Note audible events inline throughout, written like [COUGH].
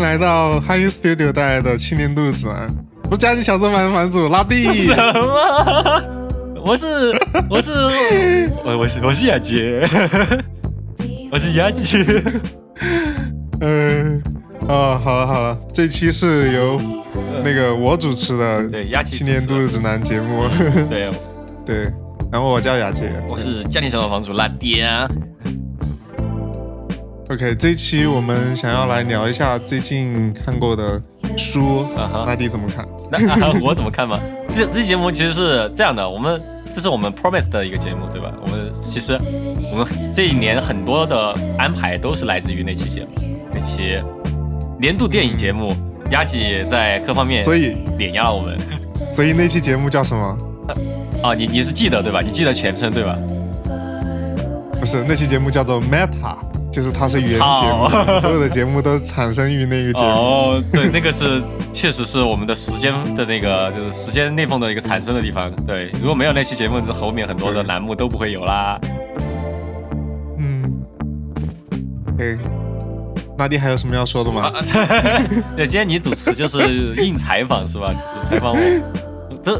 来到汉语 Studio 带来的七年度指南。我是家庭小作版的版主拉蒂。什么？[LAUGHS] 我是我是 [LAUGHS] 我我是我是雅洁，我是雅洁。[LAUGHS] 嗯，哦，好了好了，这期是由那个我主持的对雅琪七年度指南节目。对，对，然后我叫雅洁。我是家庭小作房主拉蒂啊。OK，这一期我们想要来聊一下最近看过的书，啊哈那你怎么看？那、啊、[LAUGHS] 我怎么看嘛？这这期节目其实是这样的，我们这是我们 Promise 的一个节目，对吧？我们其实我们这一年很多的安排都是来自于那期节目，那期年度电影节目，雅吉在各方面所以碾压了我们。[LAUGHS] 所以那期节目叫什么？啊，你你是记得对吧？你记得全称对吧？不是，那期节目叫做 Meta，就是它是原节目，所有的节目都产生于那个节目。哦，对，那个是确实是我们的时间的那个，就是时间裂缝的一个产生的地方。对，如果没有那期节目，这后面很多的栏目都不会有啦。嗯，OK，拉蒂还有什么要说的吗？啊，[LAUGHS] 对，今天你主持就是硬采访是吧？就是采访我，这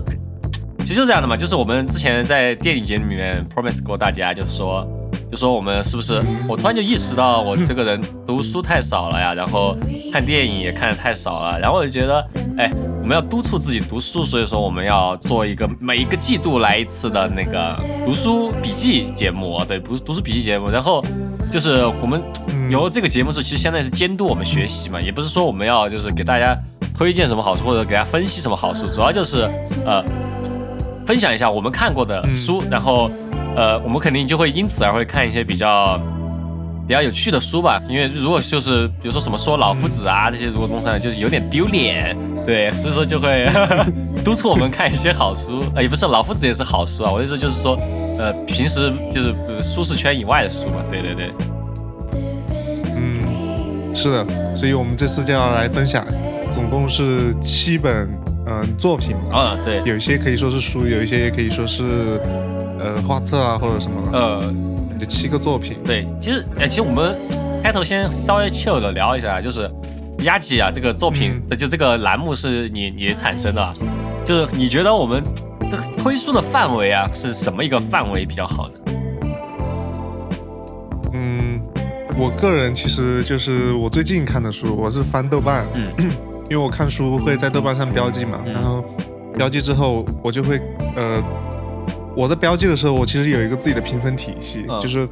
其实就是这样的嘛，就是我们之前在电影节里面 promise 过大家，就是说，就说我们是不是？我突然就意识到我这个人读书太少了呀，[LAUGHS] 然后看电影也看的太少了，然后我就觉得，哎，我们要督促自己读书，所以说我们要做一个每一个季度来一次的那个读书笔记节目，对，读读书笔记节目，然后就是我们由这个节目是其实相当于是监督我们学习嘛，也不是说我们要就是给大家推荐什么好书或者给大家分析什么好书，主要就是呃分享一下我们看过的书，然后呃我们肯定就会因此而会看一些比较比较有趣的书吧，因为如果就是比如说什么说老夫子啊这些，如果弄上来就是有点丢脸，对，所以说就会 [LAUGHS] 督促我们看一些好书，呃也不是老夫子也是好书啊，我的意思就是说呃平时就是呃舒适圈以外的书嘛，对对对。嗯，是的，所以我们这次就要来分享，总共是七本嗯、作品嘛，啊，对，有一些可以说是书，有一些也可以说是呃画册啊或者什么的，呃，就七个作品。对，其实，哎，其实我们开头先稍微 chill 的聊一下，就是压吉啊，这个作品，就这个栏目是你你产生的啊，就是你觉得我们这个推书的范围啊，是什么一个范围比较好呢？嗯，我个人其实就是我最近看的书，我是翻豆瓣，嗯。因为我看书会在豆瓣上标记嘛，嗯。然后标记之后我就会呃，我在标记的时候，我其实有一个自己的评分体系，嗯就是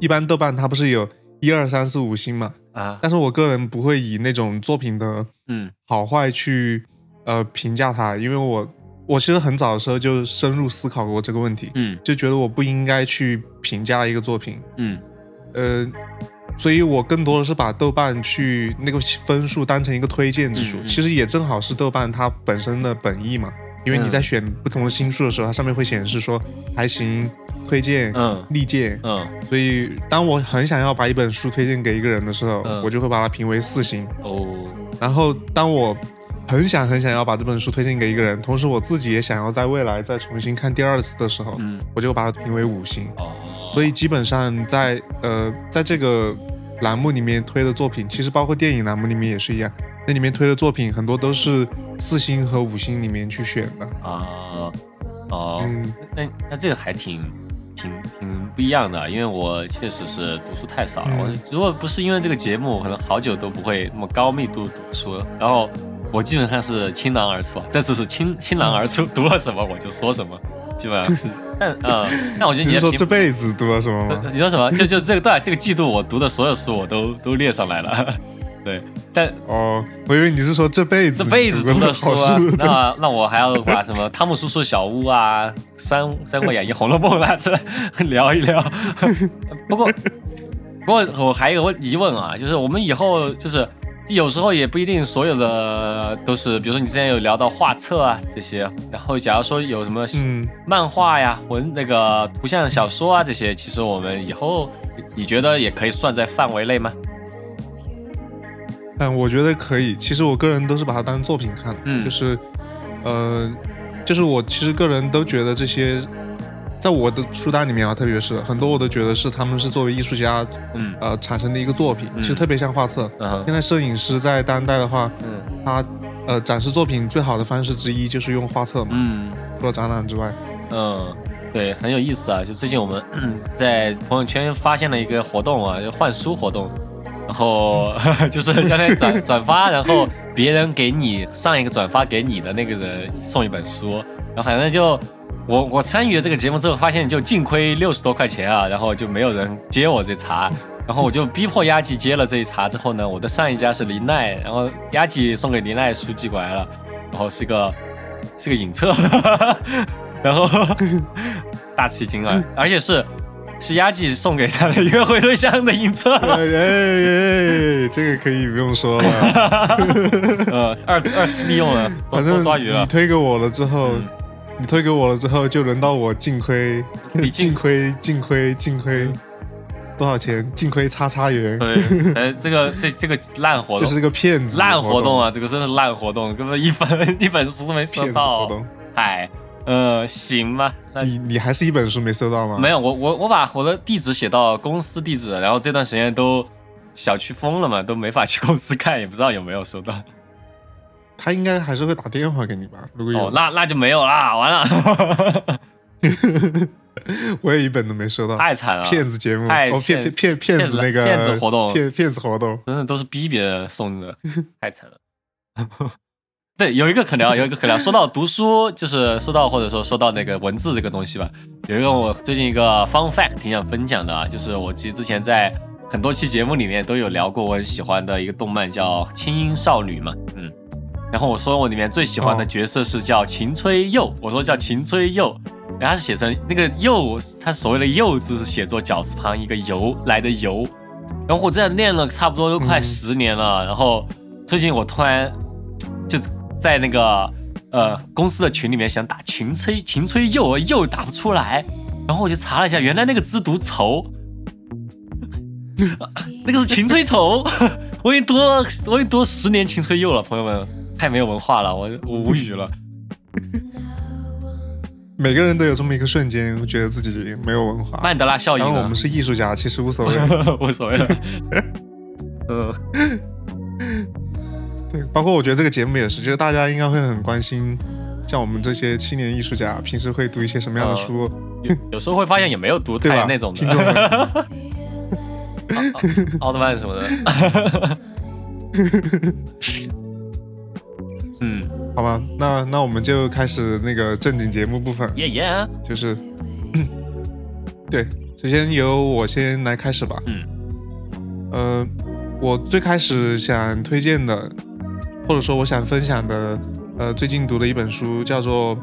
一般豆瓣它不是有一二三四五星嘛，啊。但是我个人不会以那种作品的嗯。好坏去呃评价它，因为我我其实很早的时候就深入思考过这个问题，嗯。就觉得我不应该去评价一个作品，嗯。呃，所以我更多的是把豆瓣去那个分数当成一个推荐之数，嗯嗯。其实也正好是豆瓣它本身的本意嘛，因为你嗯。在选不同的星数的时候，它上面会显示说还行、推荐、嗯历届，嗯。所以当我很想要把一本书推荐给一个人的时候，嗯我就会把它评为四星，哦。然后当我很想很想要把这本书推荐给一个人，同时我自己也想要在未来再重新看第二次的时候，嗯我就把它评为五星。哦，所以基本上在呃在这个栏目里面推的作品，其实包括电影栏目里面也是一样，那里面推的作品很多都是四星和五星里面去选的。啊哦，嗯那那这个还挺挺挺不一样的，因为我确实是读书太少了。嗯我如果不是因为这个节目，我可能好久都不会那么高密度读书。然后我基本上是倾囊而出，这次是倾倾囊而出，读了什么我就说什么，基本上是。[LAUGHS] 但呃，但我觉得你这辈子读了什么 [LAUGHS] 你说什么？就就这个对这个季度我读的所有书我都都列上来了。对，但哦，我以为你是说这辈子这辈子读的书啊，那那我还要把什么《汤姆叔叔小屋》啊，《三三国演义》《红楼梦》啊，这聊一聊。[LAUGHS] 不过，不过我还有个疑问啊，就是我们以后就是有时候也不一定所有的都是，比如说你之前有聊到画册啊这些，然后假如说有什么嗯漫画呀、文那个图像小说啊这些，其实我们以后你觉得也可以算在范围内吗？嗯，我觉得可以。其实我个人都是把它当作品看，嗯就是，呃，就是我其实个人都觉得这些在我的书单里面啊，特别是很多我都觉得是他们是作为艺术家嗯呃产生的一个作品，嗯其实特别像画册。嗯现在摄影师在当代的话，嗯他呃展示作品最好的方式之一就是用画册嘛，嗯除了展览之外。嗯，对，很有意思啊！就最近我们 [CLEARS THROAT] 在朋友圈发现了一个活动啊，就换书活动，然后 [LAUGHS] 就是让他转转发，然后别人给你上一个转发给你的那个人送一本书，然后反正就我我参与了这个节目之后，发现就净亏六十多块钱啊，然后就没有人接我这茬。然后我就逼迫丫吉接了这一茬之后呢，我的上一家是林奈，然后丫吉送给林奈书寄过来了，然后是个 [LAUGHS] 是个影册，然后大吃一惊啊，而且是是丫吉送给他的约会对象的影册，[LAUGHS] 哎哎哎，这个可以不用说了，[LAUGHS] 呃，二二次利用了，反正你多抓鱼了，推给我了之后，嗯。你推给我了之后，就轮到我净亏，你净 [LAUGHS] 净亏，净亏，净亏。多少钱？净亏叉叉元，对，呃，这个这这个烂活动，这是个骗子烂活动啊，啊，这个真的是烂活动，根本一本一本书都没收骗子活到，动。嗨，呃，行吧，那你你还是一本书没收到吗？没有，我我我把我的地址写到公司地址，然后这段时间都小区封了嘛，都没法去公司看，也不知道有没有收到。[LAUGHS] 他应该还是会打电话给你吧？如果有，哦，那那就没有啦，完了，[LAUGHS] 我也一本都没收到。[LAUGHS] 太惨了，骗子节目，太哦，骗骗骗骗骗子那个骗子活动骗骗子活动。真的都是逼别人送的，太惨了。对，有一个可聊，有一个可聊。说到读书，就是说到或者说说到那个文字这个东西吧，有一个我最近一个 fun fact 挺想分享的啊，就是我其实之前在很多期节目里面都有聊过我很喜欢的一个动漫叫《轻音少女》嘛，嗯，然后我说我里面最喜欢的哦。角色是叫秦吹佑，我说叫秦吹佑，然后他是写成那个佑，他所谓的佑字是写作绞丝旁一个由来的由，然后我这样练了差不多都快嗯。十年了，然后最近我突然就在那个呃公司的群里面想打群吹秦吹佑，又打不出来，然后我就查了一下，原来那个字读愁，[LAUGHS] 那个是秦吹愁，[LAUGHS] 我已经读了我已经读了十年秦吹佑了，朋友们太没有文化了，我我无语了。每个人都有这么一个瞬间，觉得自己没有文化。曼德拉效应啊然后我们，是艺术家，其实无所谓。[LAUGHS] 无所谓了。嗯对，包括我觉得这个节目也是，就是大家应该会很关心，像我们这些青年艺术家，平时会读一些什么样的书，有有时候会发现也没有读？[LAUGHS] 太那种听众的，[LAUGHS] 们，奥奥特曼什么的。[LAUGHS] 嗯，好吧，那那我们就开始那个正经节目部分，耶耶，就是，[COUGHS] 对，首先由我先来开始吧。嗯，呃，我最开始想推荐的，或者说我想分享的，呃，最近读的一本书叫做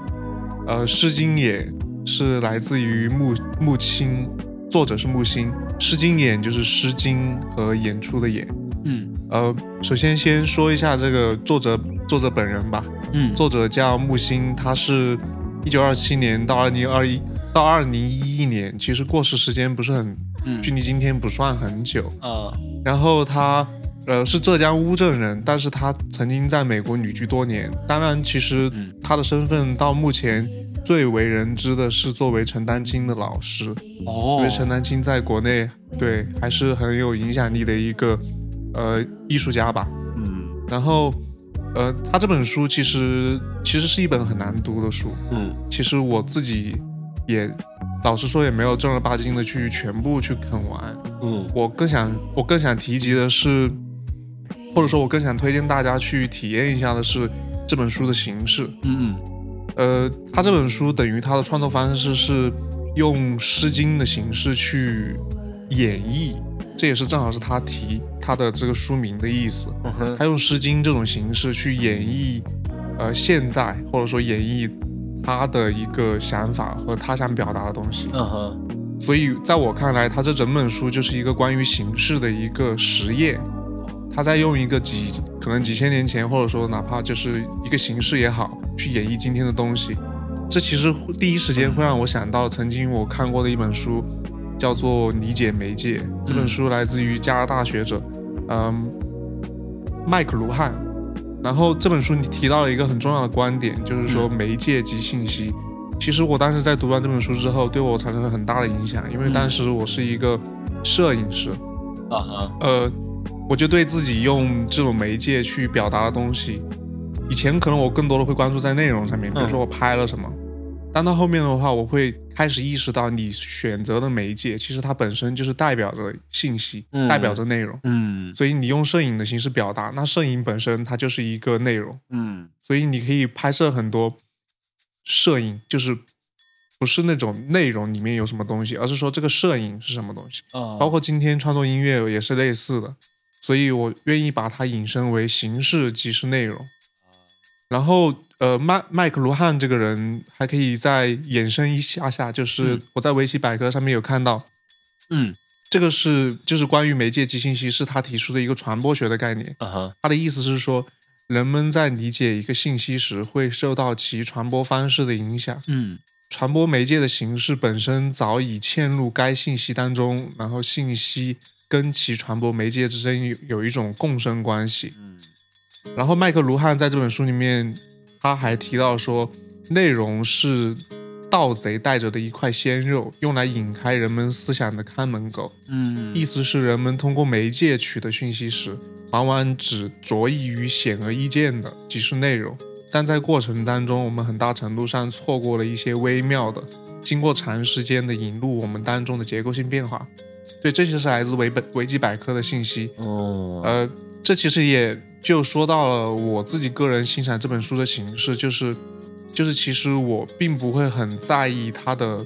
呃《诗经也》，是来自于木木青，作者是木心，《诗经演》就是《诗经》和演出的演。嗯。呃，首先先说一下这个作者作者本人吧，嗯。作者叫木心，他是一九二七年到二零二一到二零一一年，其实过世时间不是很，嗯。距离今天不算很久。呃。然后他呃是浙江乌镇人，但是他曾经在美国旅居多年。当然，其实嗯他的身份到目前最为人知的是作为陈丹青的老师，哦因为陈丹青在国内对还是很有影响力的一个呃艺术家吧。嗯然后呃，他这本书其实其实是一本很难读的书，嗯其实我自己也老实说也没有正儿八经的去全部去啃完。嗯我更想我更想提及的是，或者说我更想推荐大家去体验一下的是这本书的形式。嗯呃，他这本书等于他的创作方式是用《诗经》的形式去演绎，这也是正好是他提他的这个书名的意思。嗯他用《诗经》这种形式去演绎，呃，现在或者说演绎他的一个想法和他想表达的东西。嗯哼所以在我看来，他这整本书就是一个关于形式的一个实验。他在用一个几可能几千年前，或者说哪怕就是一个形式也好，去演绎今天的东西。这其实会第一时间会让我想到曾经我看过的一本书，叫做《理解媒介》。这本书来自于加拿大学者，嗯，麦克卢汉。然后这本书你提到了一个很重要的观点，就是说媒介及信息。其实我当时在读完这本书之后，对我产生了很大的影响，因为当时我是一个摄影师，啊哈，呃，我就对自己用这种媒介去表达的东西，以前可能我更多的会关注在内容上面，比如说我拍了什么，但到后面的话，我会开始意识到，你选择的媒介其实它本身就是代表着信息，嗯。代表着内容，嗯。所以你用摄影的形式表达，那摄影本身它就是一个内容，嗯。所以你可以拍摄很多摄影，就是不是那种内容里面有什么东西，而是说这个摄影是什么东西。啊，包括今天创作音乐也是类似的，所以我愿意把它引申为形式即是内容。然后，呃，麦麦克卢汉这个人还可以再衍生一下下，就是嗯我在维基百科上面有看到，嗯这个是就是关于媒介及信息是他提出的一个传播学的概念。啊哈，他的意思是说，人们在理解一个信息时，会受到其传播方式的影响。嗯传播媒介的形式本身早已嵌入该信息当中，然后信息跟其传播媒介之间有有一种共生关系。嗯然后麦克卢汉在这本书里面，他还提到说，内容是盗贼带着的一块鲜肉，用来引开人们思想的看门狗。嗯，意思是，人们通过媒介取得讯息时，往往只着意于显而易见的，即是内容。但在过程当中，我们很大程度上错过了一些微妙的、经过长时间的引入我们当中的结构性变化。对，这些是来自维本维基百科的信息。哦，呃，这其实也就说到了我自己个人欣赏这本书的形式，就是就是其实我并不会很在意它的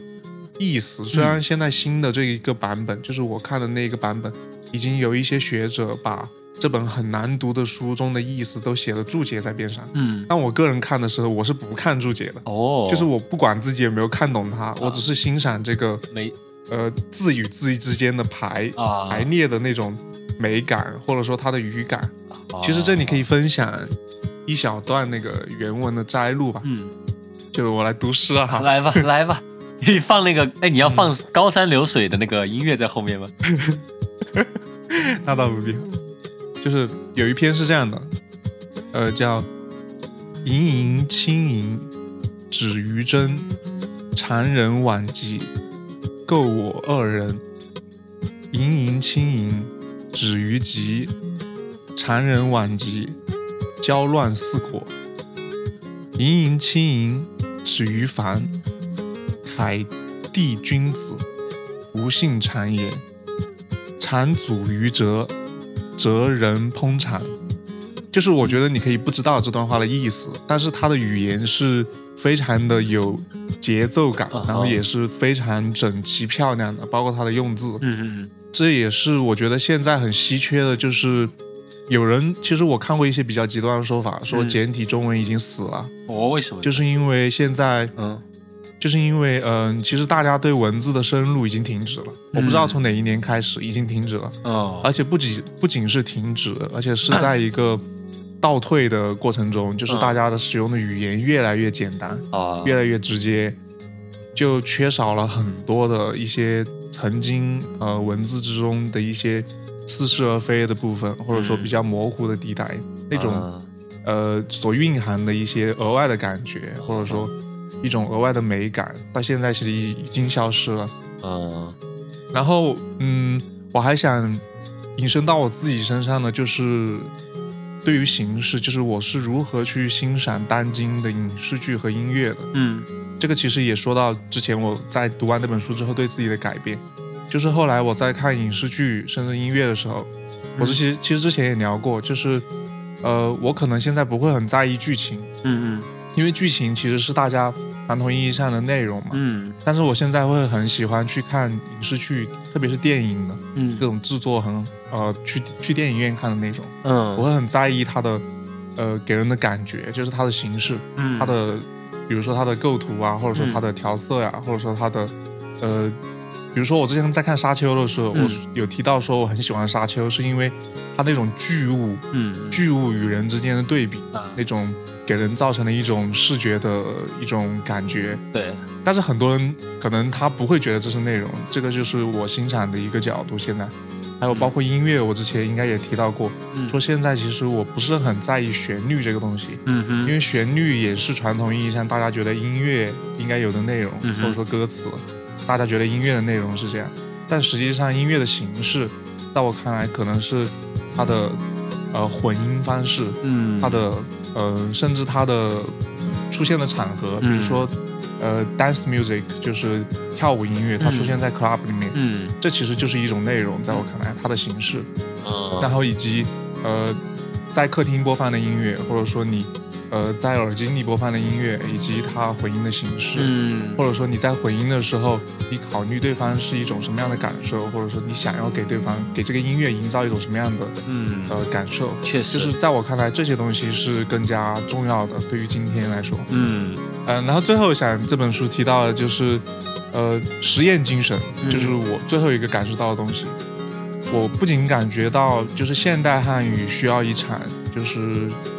意思。虽然现在新的这一个版本，就是我看的那个版本，已经有一些学者把这本很难读的书中的意思都写了注解在边上。嗯但我个人看的时候，我是不看注解的，哦，就是我不管自己有没有看懂它，我只是欣赏这个没呃字与字之间的排啊。排列的那种美感，或者说它的语感。哦。其实这里可以分享一小段那个原文的摘录吧，嗯，就是我来读诗啊。哈。来吧 [LAUGHS] 来吧，你放那个哎，你要放高山流水的那个音乐在后面吗？那倒不必，就是有一篇是这样的，呃，叫“盈盈轻盈，止于真，常人晚集，构我二人。盈盈轻盈，止于极，常人晚极，交乱四果。盈盈轻盈，止于凡，凯地君子，无信谗言。”产祖于哲，哲人烹产。就是我觉得你可以不知道这段话的意思，但是它的语言是非常的有节奏感，啊然后也是非常整齐漂亮的，包括它的用字。嗯嗯这也是我觉得现在很稀缺的，就是有人其实我看过一些比较极端的说法，说嗯。简体中文已经死了，嗯，我为什么？就是因为现在嗯。就是因为，嗯、其实大家对文字的深入已经停止了。我不知道从哪一年开始已经停止了，哦。而且不仅不仅是停止，而且是在一个倒退的过程中，就是大家的使用的语言越来越简单，啊。越来越直接，就缺少了很多的一些曾经呃文字之中的一些似是而非的部分，或者说比较模糊的地带，那种啊。呃所蕴含的一些额外的感觉，或者说一种额外的美感，到现在其实已已经消失了。嗯然后，嗯，我还想引申到我自己身上的，就是对于形式，就是我是如何去欣赏当今的影视剧和音乐的。嗯。这个其实也说到之前我在读完那本书之后对自己的改变，就是后来我在看影视剧甚至音乐的时候，我之其实其实之前也聊过，就是呃，我可能现在不会很在意剧情，嗯嗯。因为剧情其实是大家传统意义上的内容嘛。嗯。但是我现在会很喜欢去看影视剧，特别是电影的这嗯种制作很呃去去电影院看的那种，嗯。我嗯会很在意它的呃给人的感觉，就是它的形式，嗯，它的比如说它的构图啊，或者说它的调色呀、或者说它的呃，比如说我之前在看《沙丘》的时候，嗯。我有提到说我很喜欢《沙丘》，是因为它那种巨物嗯。巨物与人之间的对比，啊。那种给人造成的一种视觉的一种感觉。对。但是很多人可能他不会觉得这是内容，这个就是我欣赏的一个角度。现在，还有包括音乐，我之前应该也提到过，嗯。说现在其实我不是很在意旋律这个东西，嗯哼，因为旋律也是传统意义上大家觉得音乐应该有的内容，嗯或者说歌词，大家觉得音乐的内容是这样，但实际上音乐的形式，在我看来可能是它的呃混音方式，嗯，它的呃甚至它的出现的场合，比如嗯说呃 dance music 就是跳舞音乐，它出现在 club 里面，嗯。这其实就是一种内容，在我看来它的形式。嗯然后以及呃在客厅播放的音乐，或者说你呃在耳机里播放的音乐，以及它回音的形式，嗯或者说你在回音的时候，你考虑对方是一种什么样的感受，或者说你想要给对方给这个音乐营造一种什么样的嗯，呃感受，确实就是在我看来这些东西是更加重要的，对于今天来说。嗯嗯、然后最后想这本书提到的就是，呃，实验精神，嗯就是我最后一个感受到的东西。我不仅感觉到，就是现代汉语需要一场，就是呃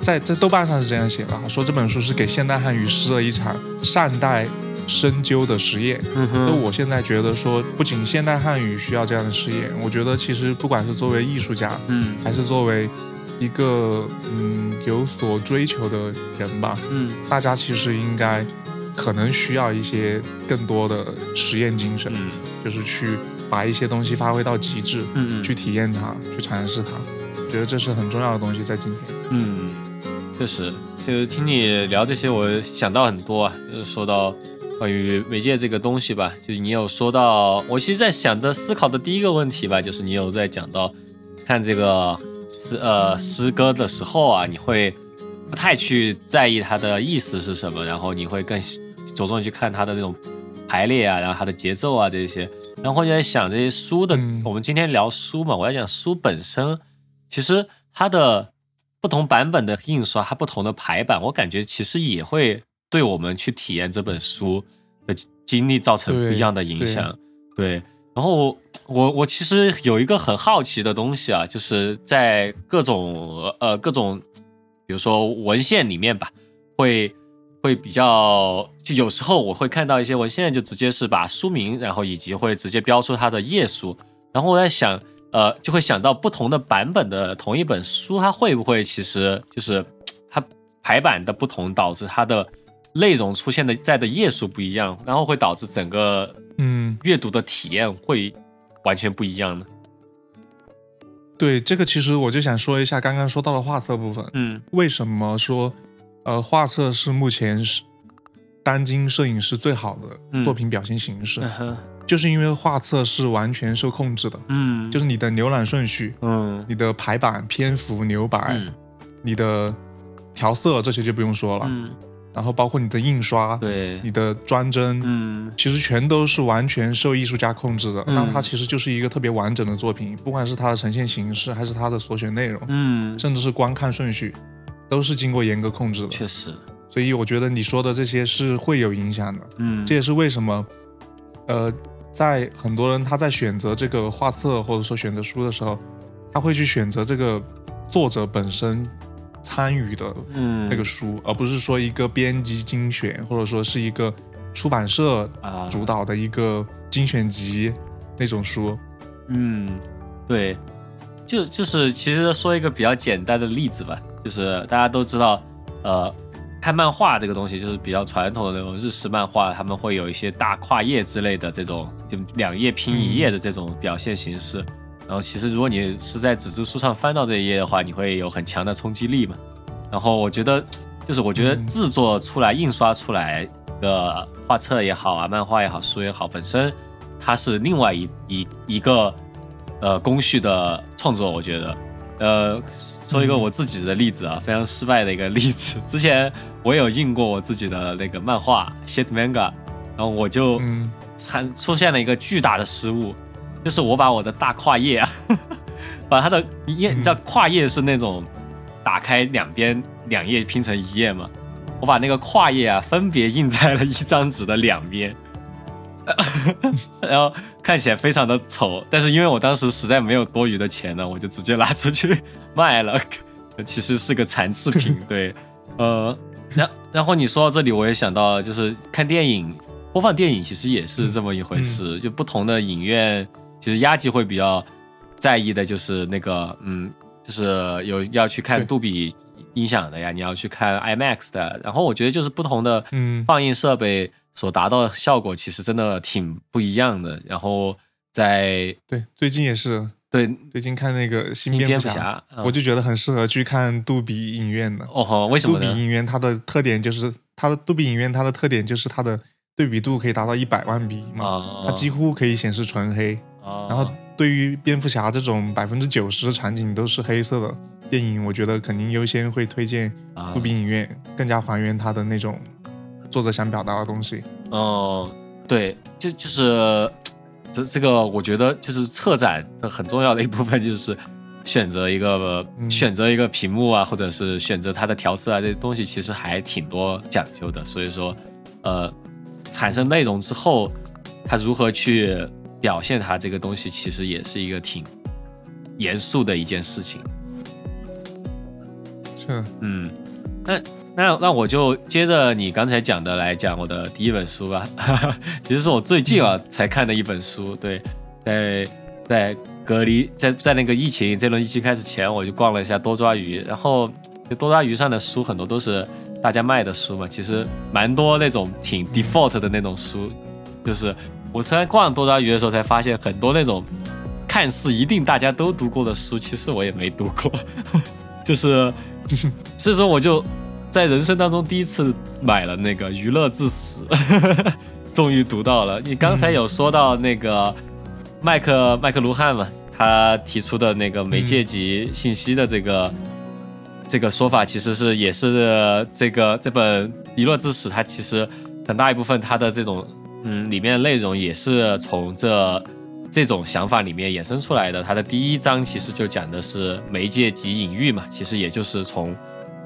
在在豆瓣上是这样写的啊，说这本书是给现代汉语施了一场善待深究的实验。那我现在觉得说，不仅现代汉语需要这样的实验，我觉得其实不管是作为艺术家，嗯还是作为一个嗯有所追求的人吧，嗯大家其实应该可能需要一些更多的实验精神，嗯就是去把一些东西发挥到极致，嗯去体验它，去尝试它。觉得这是很重要的东西，在今天。嗯，确实，就是听你聊这些，我想到很多啊，就是说到关于媒介这个东西吧，就是你有说到，我其实在想的思考的第一个问题吧，就是你有在讲到看这个诗呃诗歌的时候啊，你会不太去在意它的意思是什么，然后你会更着重去看它的那种排列啊，然后它的节奏啊这些，然后我就在想这些书的，嗯。我们今天聊书嘛，我在讲书本身，其实它的不同版本的印刷，它不同的排版，我感觉其实也会对我们去体验这本书的经历造成不一样的影响。对，然后我我其实有一个很好奇的东西啊，就是在各种呃各种，比如说文献里面吧，会会比较，就有时候我会看到一些文献，就直接是把书名，然后以及会直接标出它的页数，然后我在想，呃，就会想到不同的版本的同一本书，它会不会其实就是它排版的不同，导致它的内容出现的在的页数不一样，然后会导致整个嗯，阅读的体验会完全不一样呢？对，这个其实我就想说一下刚刚说到的画册部分。嗯为什么说，呃，画册是目前是当今摄影师最好的作品表现形式？就是因为画册是完全受控制的，嗯，就是你的浏览顺序、嗯。你的排版、篇幅、留白、嗯。你的调色这些就不用说了，嗯，然后包括你的印刷、对，你的装帧，嗯。其实全都是完全受艺术家控制的。嗯。那它其实就是一个特别完整的作品，不管是它的呈现形式，还是它的所选内容，嗯，甚至是观看顺序，都是经过严格控制的。确实，所以我觉得你说的这些是会有影响的。嗯，这也是为什么，呃，在很多人他在选择这个画册或者说选择书的时候，他会去选择这个作者本身参与的嗯。那个书，而不是说一个编辑精选，或者说是一个出版社啊。主导的一个精选集那种书。嗯，对，就就是其实说一个比较简单的例子吧，就是大家都知道，呃，看漫画这个东西就是比较传统的那种日式漫画，他们会有一些大跨页之类的这种，就两页拼一页的这种表现形式。然后其实如果你是在纸质书上翻到这一页的话，你会有很强的冲击力嘛。然后我觉得，就是我觉得制作出来、印刷出来的画册也好啊，漫画也好，书也好，本身它是另外一一一个呃工序的创作，我觉得。呃，说一个我自己的例子啊，非常失败的一个例子。之前我有印过我自己的那个漫画 shit manga，然后我就嗯产出现了一个巨大的失误，就是我把我的大跨页啊，[LAUGHS] 把它的一页，你知道跨页是那种打开两边两页拼成一页吗？我把那个跨页啊分别印在了一张纸的两边，[LAUGHS] 然后看起来非常的丑，但是因为我当时实在没有多余的钱呢，我就直接拿出去卖了，[LAUGHS] 其实是个残次品，对，呃，然然后你说到这里，我也想到就是看电影。播放电影其实也是这么一回事，就不同的影院其实压机会比较在意的就是那个，嗯，就是有要去看杜比音响的呀，你要去看 IMAX 的，然后我觉得就是不同的嗯放映设备所达到的效果，其实真的挺不一样的。然后在对，最近也是，对最近看那个新蝙蝠侠嗯我就觉得很适合去看杜比影院的。哦吼，为什么呢？杜比影院它的特点就是它的杜比影院它的特点就是它的对比度可以达到一百万比嘛，啊，它几乎可以显示纯黑。啊然后对于蝙蝠侠这种百分之九十的场景都是黑色的电影，我觉得肯定优先会推荐啊杜比影院，更加还原它的那种作者想表达的东西。哦，对，就就是这这个，我觉得就是策展的很重要的一部分，就是选择一个、嗯选择一个屏幕啊，或者是选择它的调色啊，这些东西其实还挺多讲究的。所以说，呃，产生内容之后，它如何去表现它这个东西，其实也是一个挺严肃的一件事情。是，嗯，那那那我就接着你刚才讲的来讲我的第一本书吧。[LAUGHS] 其实是我最近啊才看的一本书，对，在在隔离在在那个疫情这轮疫情开始前，我就逛了一下多抓鱼，然后多抓鱼上的书很多都是大家卖的书嘛，其实蛮多那种挺 default 的那种书，就是我突然逛多抓鱼的时候才发现很多那种看似一定大家都读过的书，其实我也没读过，[LAUGHS] 就是。[LAUGHS] 所以说我就在人生当中第一次买了那个《娱乐至死》，[LAUGHS] 终于读到了。你刚才有说到那个麦克麦克卢汉嘛，他提出的那个媒介级信息的这个、这个说法，其实是也是这个这本《娱乐至死》，它其实很大一部分它的这种嗯里面的内容也是从这。这种想法里面衍生出来的，它的第一章其实就讲的是媒介及隐喻嘛，其实也就是从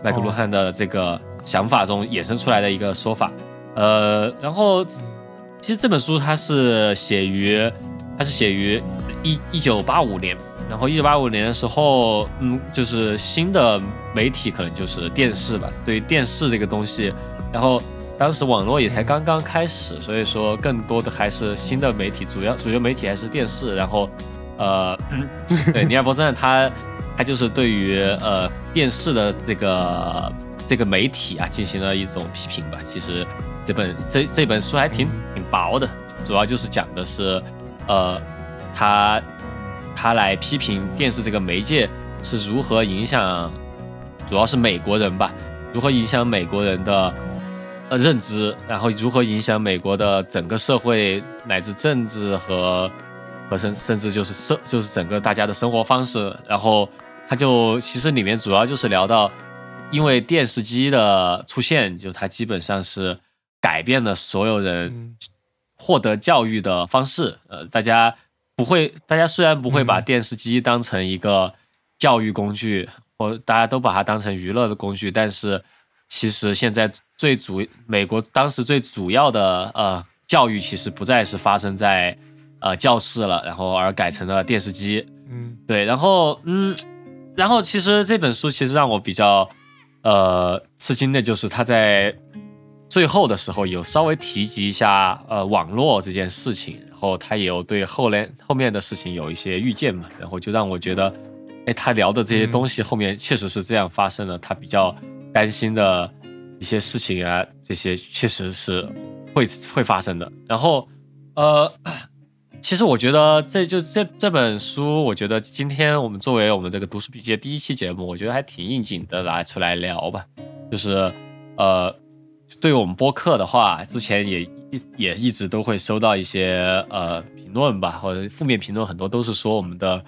麦克卢汉的这个想法中衍生出来的一个说法。呃，然后其实这本书它是写于，它是写于一一九八五年，然后一九八五年的时候，嗯，就是新的媒体可能就是电视吧，对于电视这个东西，然后。当时网络也才刚刚开始，所以说更多的还是新的媒体，主要主流媒体还是电视。然后，呃，[COUGHS] 对尼尔伯森他他就是对于呃电视的这个这个媒体啊进行了一种批评吧。其实这本这这本书还挺挺薄的，主要就是讲的是呃他他来批评电视这个媒介是如何影响，主要是美国人吧，如何影响美国人的。呃，认知，然后如何影响美国的整个社会乃至政治和和甚甚至就是社就是整个大家的生活方式，然后他就其实里面主要就是聊到，因为电视机的出现，就它基本上是改变了所有人嗯获得教育的方式。呃，大家不会，大家虽然不会把嗯电视机当成一个教育工具，或大家都把它当成娱乐的工具，但是其实现在最主美国当时最主要的呃教育其实不再是发生在呃教室了，然后而改成了电视机。嗯对，然后嗯，然后其实这本书其实让我比较呃吃惊的就是他在最后的时候有稍微提及一下呃网络这件事情，然后他也有对后来后面的事情有一些预见嘛，然后就让我觉得，哎，他聊的这些东西后面确实是这样发生的，他比较担心的一些事情啊，这些确实是会会发生的。然后呃。其实我觉得这就这这本书，我觉得今天我们作为我们这个读书笔记的第一期节目，我觉得还挺应景的，拿出来聊吧。就是呃，对于我们播客的话，之前也一也一直都会收到一些呃评论吧，或者负面评论，很多都是说我们的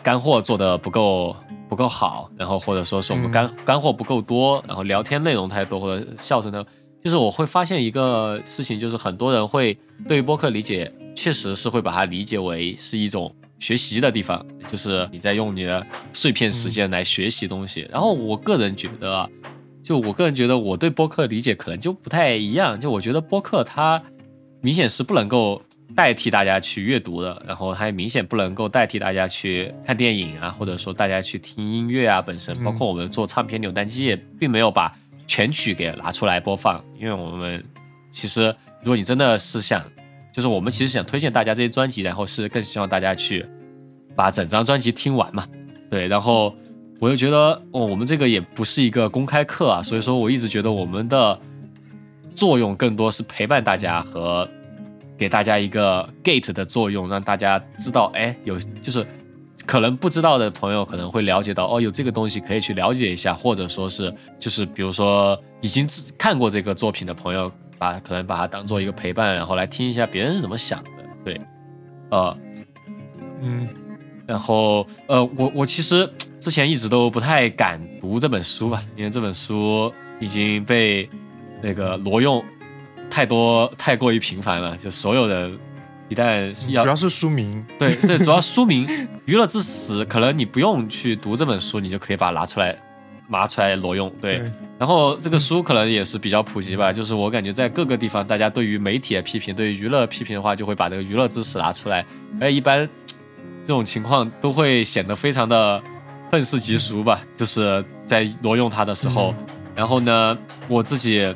干货做的不够不够好，然后或者说是我们干、干货不够多，然后聊天内容太多或者笑声呢。就是我会发现一个事情，就是很多人会对于播客理解，确实是会把它理解为是一种学习的地方，就是你在用你的碎片时间来学习东西。然后我个人觉得啊，就我个人觉得我对播客理解可能就不太一样，就我觉得播客它明显是不能够代替大家去阅读的，然后它也明显不能够代替大家去看电影啊，或者说大家去听音乐啊，本身包括我们做唱片扭蛋机也并没有把。全曲给拿出来播放，因为我们其实，如果你真的是想，就是我们其实想推荐大家这些专辑，然后是更希望大家去把整张专辑听完嘛。对，然后我又觉得哦，我们这个也不是一个公开课啊，所以说我一直觉得我们的作用更多是陪伴大家和给大家一个 gate 的作用，让大家知道，哎，有就是可能不知道的朋友可能会了解到，哦，有这个东西可以去了解一下，或者说是就是比如说已经看过这个作品的朋友，把可能把它当做一个陪伴，然后来听一下别人是怎么想的，对，呃，嗯。然后，呃，我我其实之前一直都不太敢读这本书吧，因为这本书已经被那个挪用太多太过于频繁了，就所有的，一旦要主要是书名，对对，主要书名《娱乐至死》，可能你不用去读这本书，你就可以把它拿出来拿出来挪用，对。然后这个书可能也是比较普及吧，就是我感觉在各个地方，大家对于媒体的批评，对于娱乐批评的话，就会把这个《娱乐至死》拿出来，而一般。这种情况都会显得非常的愤世嫉俗吧，就是在挪用它的时候，然后呢，我自己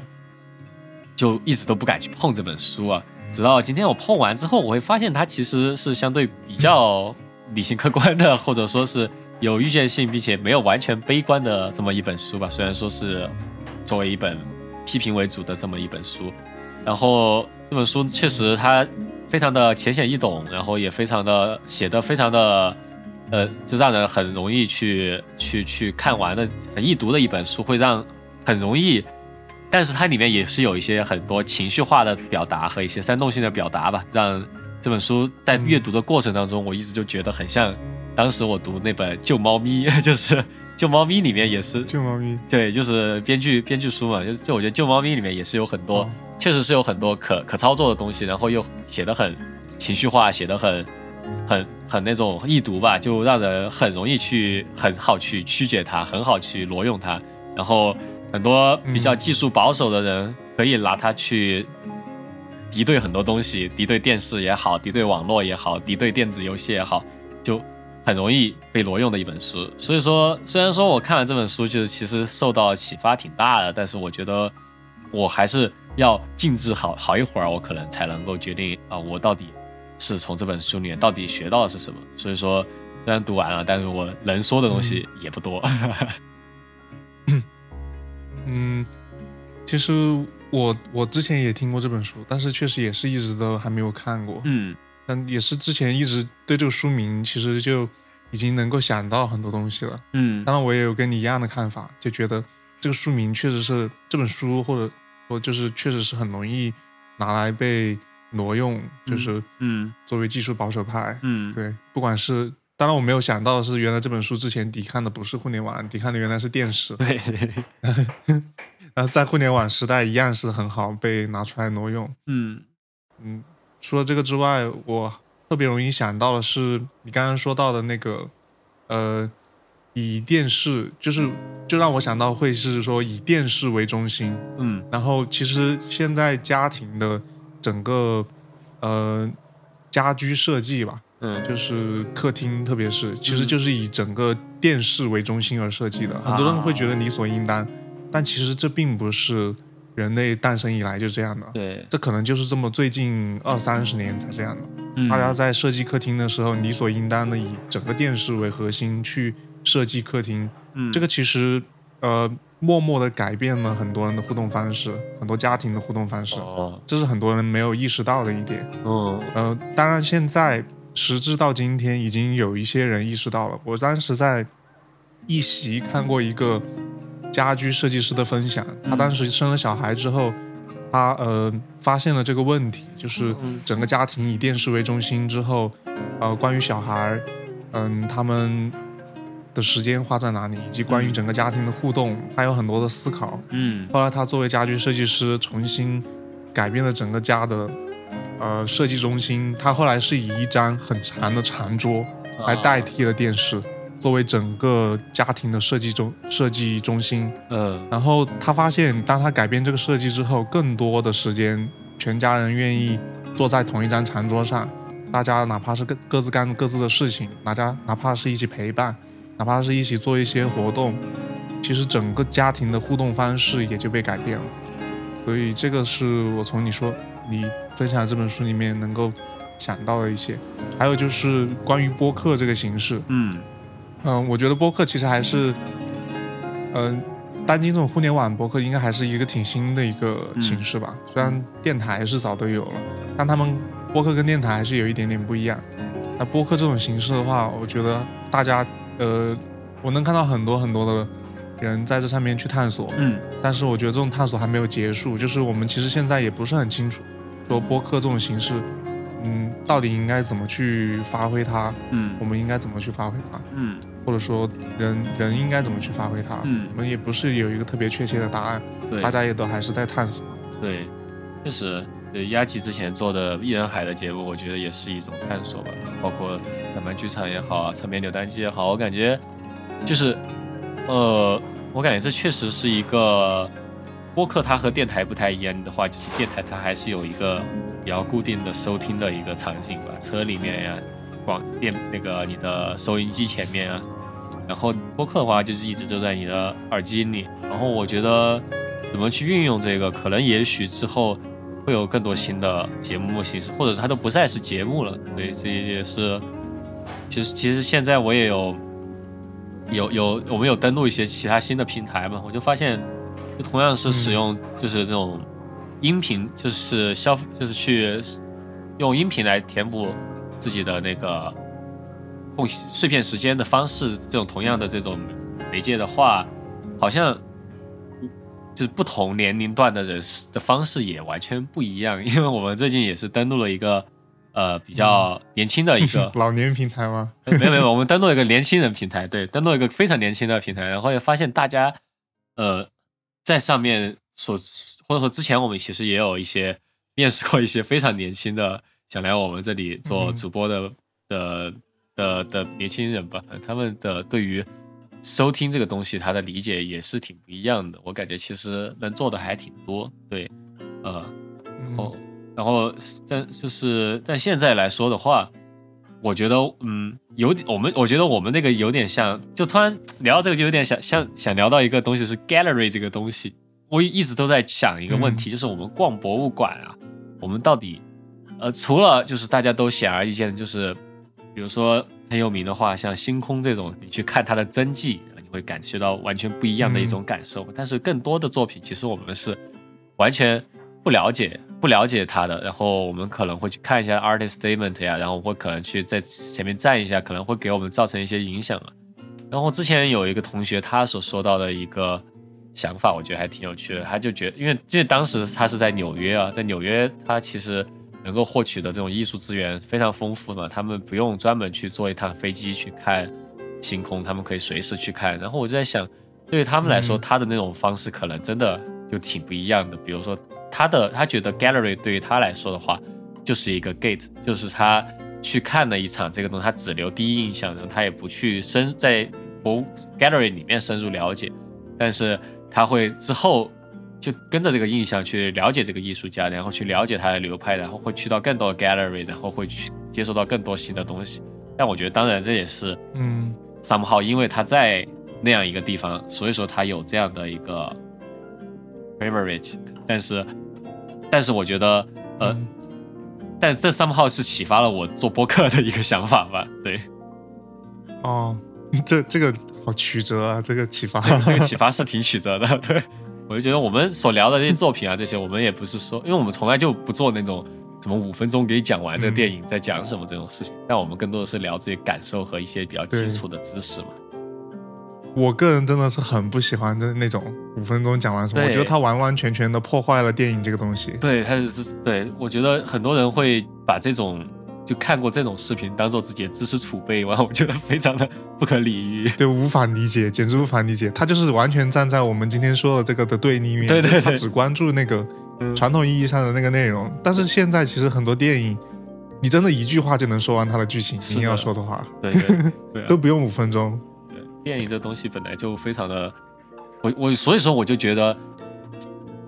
就一直都不敢去碰这本书啊，直到今天我碰完之后，我会发现它其实是相对比较理性客观的，或者说是有预见性，并且没有完全悲观的这么一本书吧。虽然说是作为一本批评为主的这么一本书，然后这本书确实它。非常的浅显易懂，然后也非常的写的非常的，呃，就让人很容易去去去看完的易读的一本书，会让很容易，但是它里面也是有一些很多情绪化的表达和一些煽动性的表达吧，让这本书在阅读的过程当中，我一直就觉得很像当时我读那本《救猫咪》，[LAUGHS] 就是《救猫咪》里面也是《救猫咪》，对，就是编剧编剧书嘛，就就我觉得《救猫咪》里面也是有很多。确实是有很多可可操作的东西，然后又写的很情绪化，写的很很很那种易读吧，就让人很容易去很好去曲解它，很好去挪用它。然后很多比较技术保守的人可以拿它去敌对很多东西，敌对电视也好，敌对网络也好，敌对电子游戏也好，就很容易被挪用的一本书。所以说，虽然说我看完这本书，就是其实受到启发挺大的，但是我觉得我还是。要静置好好一会儿，我可能才能够决定啊，我到底是从这本书里面到底学到的是什么。所以说，虽然读完了，但是我能说的东西也不多。其实我我之前也听过这本书，但是确实也是一直都还没有看过。嗯，但也是之前一直对这个书名其实就已经能够想到很多东西了。嗯，当然我也有跟你一样的看法，就觉得这个书名确实是这本书或者说。就是确实是很容易拿来被挪用，就是嗯，作为技术保守派，嗯，对，不管是当然我没有想到的是，原来这本书之前抵抗的不是互联网，抵抗的原来是电视，对，[LAUGHS] [LAUGHS] 然后在互联网时代一样是很好被拿出来挪用，嗯嗯，除了这个之外，我特别容易想到的是你刚刚说到的那个，呃。以电视就是就让我想到会是说以电视为中心，嗯，然后其实现在家庭的整个呃家居设计吧，嗯，就是客厅，特别是其实就是以整个电视为中心而设计的。很多人会觉得理所应当，但其实这并不是人类诞生以来就这样的。对，这可能就是这么最近二三十年才这样的。大家在设计客厅的时候，理所应当的以整个电视为核心去。设计客厅，嗯，这个其实，呃，默默的改变了很多人的互动方式，很多家庭的互动方式，哦，这是很多人没有意识到的一点，嗯，呃，当然现在时至到今天，已经有一些人意识到了。我当时在一席看过一个家居设计师的分享，他当时生了小孩之后，他呃发现了这个问题，就是整个家庭以电视为中心之后，呃，关于小孩，嗯，他们。的时间花在哪里，以及关于整个家庭的互动，他有很多的思考。嗯，后来他作为家居设计师，重新改变了整个家的呃设计中心。他后来是以一张很长的长桌来代替了电视，作为整个家庭的设计中设计中心。嗯，然后他发现，当他改变这个设计之后，更多的时间，全家人愿意坐在同一张长桌上，大家哪怕是各各自干各自的事情，大家哪怕是一起陪伴。哪怕是一起做一些活动，其实整个家庭的互动方式也就被改变了。所以这个是我从你说你分分享这本书里面能够想到的一些。还有就是关于播客这个形式，嗯嗯，我觉得播客其实还是，嗯、当今这种互联网播客应该还是一个挺新的一个形式吧。虽然电台是早都有了，但他们播客跟电台还是有一点点不一样。那播客这种形式的话，我觉得大家，呃，我能看到很多很多的人在这上面去探索，嗯但是我觉得这种探索还没有结束，就是我们其实现在也不是很清楚，说播客这种形式，嗯，到底应该怎么去发挥它，嗯。我们应该怎么去发挥它。嗯。或者说人人应该怎么去发挥它，嗯。我们也不是有一个特别确切的答案，对。大家也都还是在探索。对，确实，对鸭吉之前做的《艺人海》的节目，我觉得也是一种探索吧，包括咱们剧场也好啊，侧面扭蛋机也好，我感觉就是，呃，我感觉这确实是一个播客，它和电台不太一样的话，就是电台它还是有一个比较固定的收听的一个场景吧，车里面呀，广电那个你的收音机前面啊。然后播客的话，就是一直就在你的耳机里。然后我觉得怎么去运用这个，可能也许之后会有更多新的节目形式，或者它都不再是节目了。对，这也是。其实其实现在我也有有有我们有登录一些其他新的平台嘛，我就发现，就同样是使用就是这种音频，就是消就是去用音频来填补自己的那个空碎片时间的方式，这种同样的这种媒介的话，好像就是不同年龄段的人的方式也完全不一样。[LAUGHS] 因为我们最近也是登录了一个呃比较年轻的一个 [LAUGHS] 老年平台吗？没有没有，我们登录了一个年轻人平台，对，登录一个非常年轻的平台，然后也发现大家，呃，在上面所或者说之前我们其实也有一些面试过一些非常年轻的想来我们这里做嗯主播的、的的的年轻人吧，他们的对于收听这个东西，他的理解也是挺不一样的。我感觉其实能做的还挺多，对，呃，然后，然后但就是但现在来说的话，我觉得嗯有点我们我觉得我们那个有点像，就突然聊到这个就有点想像想聊到一个东西是 gallery 这个东西，我一直都在想一个问题，就是我们逛博物馆啊，我们到底呃除了就是大家都显而易见的就是比如说很有名的话，像星空这种，你去看它的真迹，你会感觉到完全不一样的一种感受。但是更多的作品，其实我们是完全不了解、不了解他的。然后我们可能会去看一下 artist statement 呀，然后会可能去在前面站一下，可能会给我们造成一些影响啊。然后之前有一个同学他所说到的一个想法，我觉得还挺有趣的。他就觉得，因为因为当时他是在纽约啊，在纽约他其实能够获取的这种艺术资源非常丰富嘛，他们不用专门去坐一趟飞机去看星空，他们可以随时去看。然后我就在想，对于他们来说，嗯他的那种方式可能真的就挺不一样的。比如说，他的他觉得 gallery 对于他来说的话，就是一个 gate，就是他去看了一场这个东西，他只留第一印象，然后他也不去深在博物 gallery 里面深入了解，但是他会之后就跟着这个印象去了解这个艺术家，然后去了解他的流派，然后会去到更多的 gallery，然后会去接受到更多新的东西。但我觉得，当然这也是嗯 somehow 因为他在那样一个地方，所以说他有这样的一个 privilege。但是，但是我觉得，呃，嗯但这 somehow 是启发了我做播客的一个想法吧。对，哦，[LAUGHS] 这这个好曲折啊，这个启发。这个启发是挺曲折的。[LAUGHS] 对，我就觉得我们所聊的这些作品啊，这些我们也不是说，因为我们从来就不做那种什么五分钟给你讲完这个嗯电影在讲什么这种事情，但我们更多的是聊自己感受和一些比较基础的知识嘛。我个人真的是很不喜欢的那种五分钟讲完什么，我觉得它完完全全的破坏了电影这个东西。对，他是对我觉得很多人会把这种就看过这种视频当做自己的知识储备，然后我觉得非常的不可理喻。[LAUGHS] 对，无法理解，简直无法理解。他就是完全站在我们今天说的这个的对立面，[LAUGHS] 对对对他只关注那个嗯传统意义上的那个内容。但是现在其实很多电影，你真的一句话就能说完它的剧情，你要说的话对对对啊 [LAUGHS] 都不用五分钟。对，电影这东西本来就非常的，我我所以说我就觉得，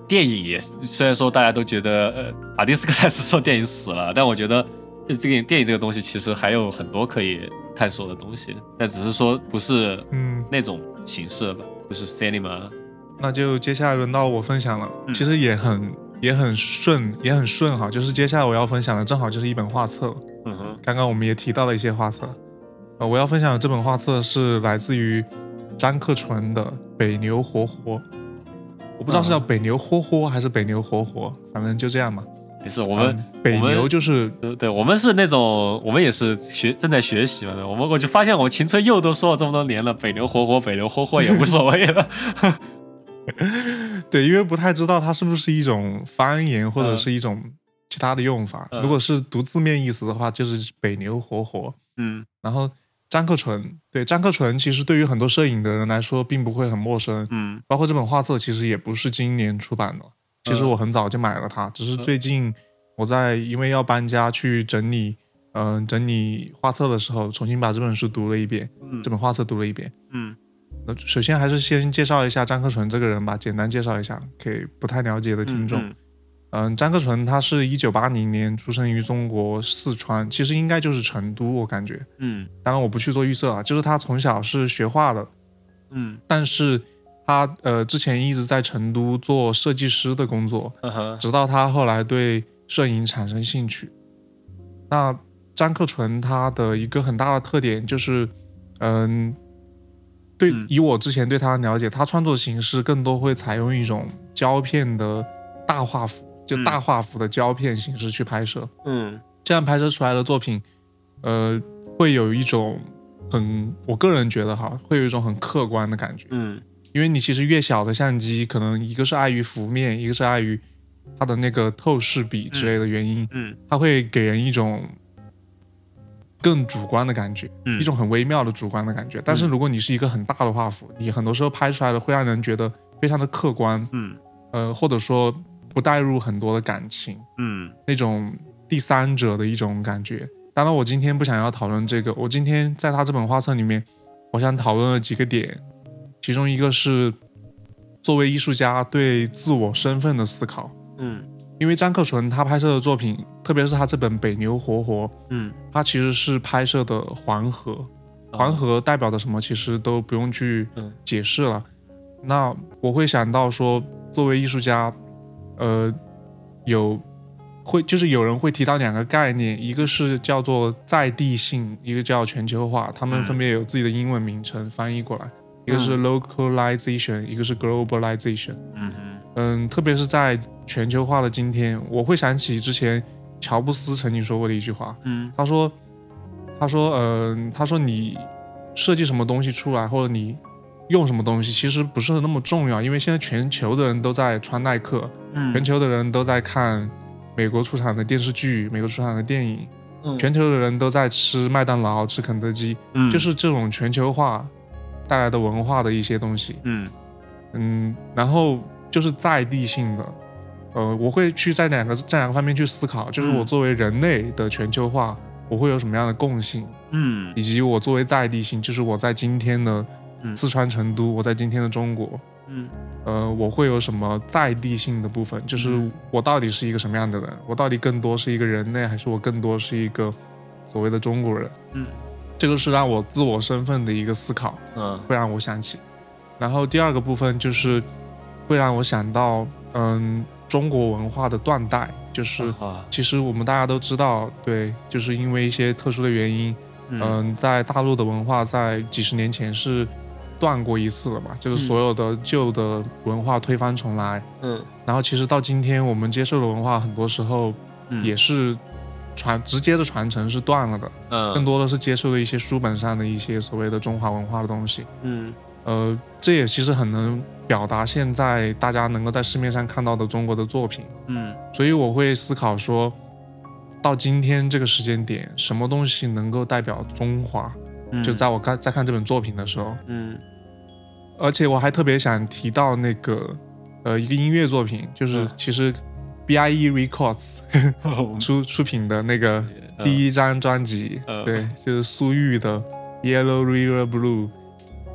电影也虽然说大家都觉得呃马丁斯科塞斯说电影死了，但我觉得就这个电影这个东西其实还有很多可以探索的东西，但只是说不是嗯，那种形式吧，不是 cinema。那就接下来轮到我分享了。嗯其实也很也很顺，也很顺哈。就是接下来我要分享的，正好就是一本画册。嗯哼，刚刚我们也提到了一些画册，呃，我要分享的这本画册是来自于张克纯的《北牛活活》，我不知道是叫北牛活活还是北牛活活，反正就这样嘛。没事，我们、嗯北牛就是对对，我们是那种，我们也是学正在学习嘛。我们我就发现，我秦春佑都说了这么多年了，北牛活活，北牛活活也无所谓了。[LAUGHS] 对，因为不太知道它是不是一种方言或者嗯是一种其他的用法。嗯如果是读字面意思的话，就是北牛活活。嗯然后张克纯，对张克纯，其实对于很多摄影的人来说，并不会很陌生。嗯包括这本画册，其实也不是今年出版的，其实嗯我很早就买了它，只是最近我在因为要搬家去整理，嗯、整理画册的时候，重新把这本书读了一遍，嗯这本画册读了一遍。嗯那首先还是先介绍一下张克纯这个人吧，简单介绍一下给不太了解的听众。嗯嗯，张克纯他是一九八零年出生于中国四川，其实应该就是成都，我感觉。嗯当然我不去做预测啊，就是他从小是学画的，嗯但是他呃之前一直在成都做设计师的工作，嗯直到他后来对摄影产生兴趣。那张克纯他的一个很大的特点就是，嗯，对，嗯以我之前对他的了解，他创作形式更多会采用一种胶片的大画幅，就嗯。大画幅的胶片形式去拍摄。嗯。这样拍摄出来的作品，呃，会有一种很，我个人觉得哈，会有一种很客观的感觉。嗯。因为你其实越小的相机，可能一个是碍于幅面，一个是碍于它的那个透视比之类的原因，嗯。它会给人一种更主观的感觉，嗯。一种很微妙的主观的感觉。但是如果你是一个很大的画幅，你很多时候拍出来的会让人觉得非常的客观，嗯。呃，或者说不带入很多的感情，嗯那种第三者的一种感觉。当然，我今天不想要讨论这个，我今天在他这本画册里面，我想讨论了几个点，其中一个是作为艺术家对自我身份的思考。嗯因为张克纯他拍摄的作品，特别是他这本《北牛活活》，嗯，他其实是拍摄的黄河，哦黄河代表的什么，其实都不用去嗯解释了。那我会想到说，作为艺术家，呃，有会就是有人会提到两个概念，一个是叫做在地性，一个叫全球化，他们嗯分别有自己的英文名称翻译过来，一个是 localization，一个是 globalization。嗯，特别是在全球化的今天，我会想起之前乔布斯曾经说过的一句话，嗯。他说，他说，嗯、他说你设计什么东西出来，或者你用什么东西，其实不是那么重要，因为现在全球的人都在穿耐克，嗯。全球的人都在看美国出产的电视剧、美国出产的电影，嗯。全球的人都在吃麦当劳、吃肯德基，嗯。就是这种全球化带来的文化的一些东西。嗯。嗯，然后就是在地性的，呃，我会去在两个这两个方面去思考，就是嗯。我作为人类的全球化，我会有什么样的共性，嗯。以及我作为在地性，就是我在今天的嗯。四川成都，我在今天的中国，嗯呃，我会有什么在地性的部分，就是嗯我到底是一个什么样的人，我到底更多是一个人类，还是我更多是一个所谓的中国人？嗯这个是让我自我身份的一个思考。嗯会让我想起。然后第二个部分就是会让我想到，嗯，中国文化的断代，就是啊其实我们大家都知道，对，就是因为一些特殊的原因，嗯嗯，在大陆的文化在几十年前是断过一次了嘛，就是所有的旧的文化推翻重来。嗯。然后其实到今天我们接受的文化，很多时候嗯。也是传直接的传承是断了的，嗯。更嗯多的是接受了一些书本上的一些所谓的中华文化的东西。嗯。呃，这也其实很能表达现在大家能够在市面上看到的中国的作品，嗯。所以我会思考说，到今天这个时间点，什么东西能够代表中华？嗯。就在我看在看这本作品的时候，嗯而且我还特别想提到那个呃一个音乐作品，就是嗯。其实 BIE Records [LAUGHS] 出出品的那个嗯。第一张专辑，嗯。对，就是苏玉的《Yellow River Blue》。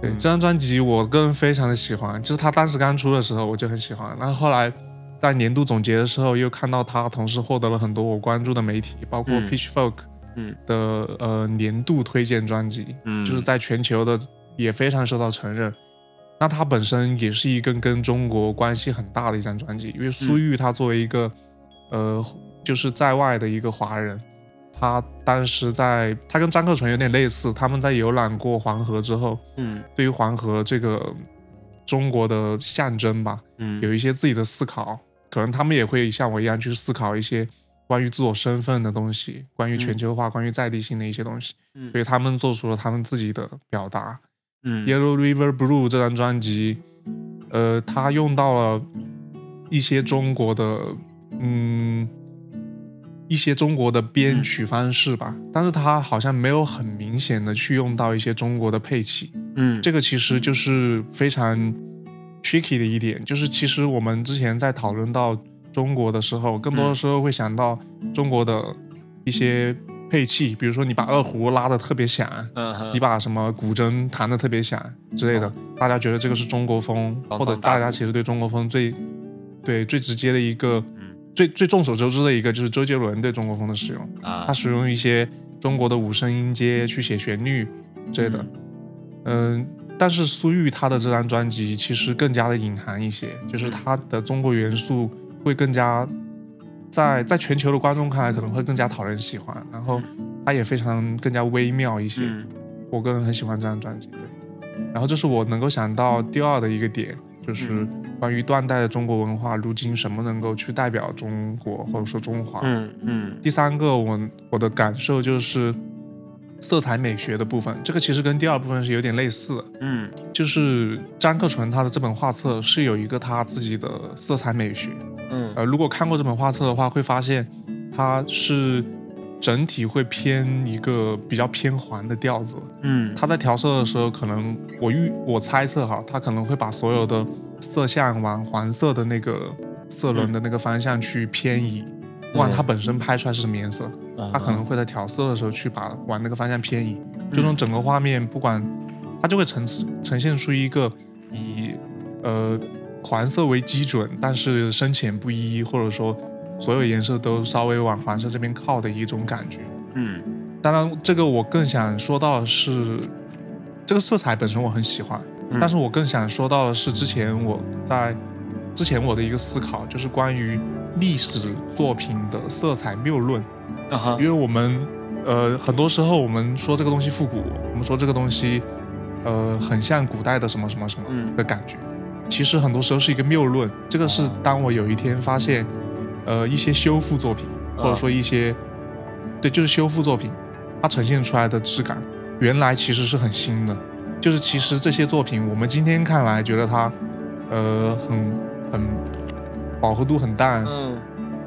对，嗯。这张专辑我个人非常的喜欢，就是他当时刚出的时候我就很喜欢，然后后来在年度总结的时候又看到他同时获得了很多我关注的媒体，包括嗯。Pitchfork 嗯。的呃年度推荐专辑，嗯。就是在全球的也非常受到承认。那它本身也是一个跟中国关系很大的一张专辑，因为苏玉他作为一个，呃，就是在外的一个华人，他当时在他跟张克纯有点类似，他们在游览过黄河之后，嗯。对于黄河这个中国的象征吧，嗯。有一些自己的思考，可能他们也会像我一样去思考一些关于自我身份的东西，关于全球化、关于在地性的一些东西，嗯。所以他们做出了他们自己的表达。嗯。Yellow River Blue 这张专辑，呃，他用到了一些中国的，嗯，一些中国的编曲方式吧，但是他好像没有很明显的去用到一些中国的配器，嗯。这个其实就是非常 tricky 的一点，就是其实我们之前在讨论到中国的时候，更多的时候会想到中国的一些配器，比如说你把二胡拉的特别响，嗯你把什么古筝弹的特别响之类的，大家觉得这个是中国风，嗯或者大家其实对中国风最对最直接的一个、嗯。最最众所周知的一个就是周杰伦对中国风的使用，啊。他使用一些中国的五声音阶去写旋律之类的，嗯。但是苏玉他的这张专辑其实更加的隐含一些，就是他的中国元素会更加在在全球的观众看来可能会更加讨人喜欢，然后它也非常更加微妙一些。嗯我个人很喜欢这张专辑，对。然后这是我能够想到第二的一个点，就是关于断代的中国文化，如今什么能够去代表中国或者说中华。嗯嗯第三个我我的感受就是色彩美学的部分，这个其实跟第二部分是有点类似的，嗯就是张克纯他的这本画册是有一个他自己的色彩美学，嗯。呃，如果看过这本画册的话，会发现它是整体会偏一个比较偏黄的调子。嗯。它在调色的时候，可能我预我猜测哈，它可能会把所有的色相往黄色的那个色轮的那个方向去偏移，不管它本身拍出来是什么颜色，嗯。它可能会在调色的时候去把往那个方向偏移。最终整个画面，不管它就会呈呈现出一个以呃黄色为基准，但是深浅不一，或者说所有颜色都稍微往黄色这边靠的一种感觉。嗯当然，这个我更想说到的是，这个色彩本身我很喜欢，嗯但是我更想说到的是，之前我在之前我的一个思考，就是关于历史作品的色彩谬论。啊哈因为我们呃很多时候我们说这个东西复古，我们说这个东西呃很像古代的什么什么什么嗯的感觉，其实很多时候是一个谬论。这个是当我有一天发现，呃一些修复作品，或者说一些对就是修复作品，它呈现出来的质感，原来其实是很新的。就是其实这些作品，我们今天看来觉得它呃很很饱和度很淡，嗯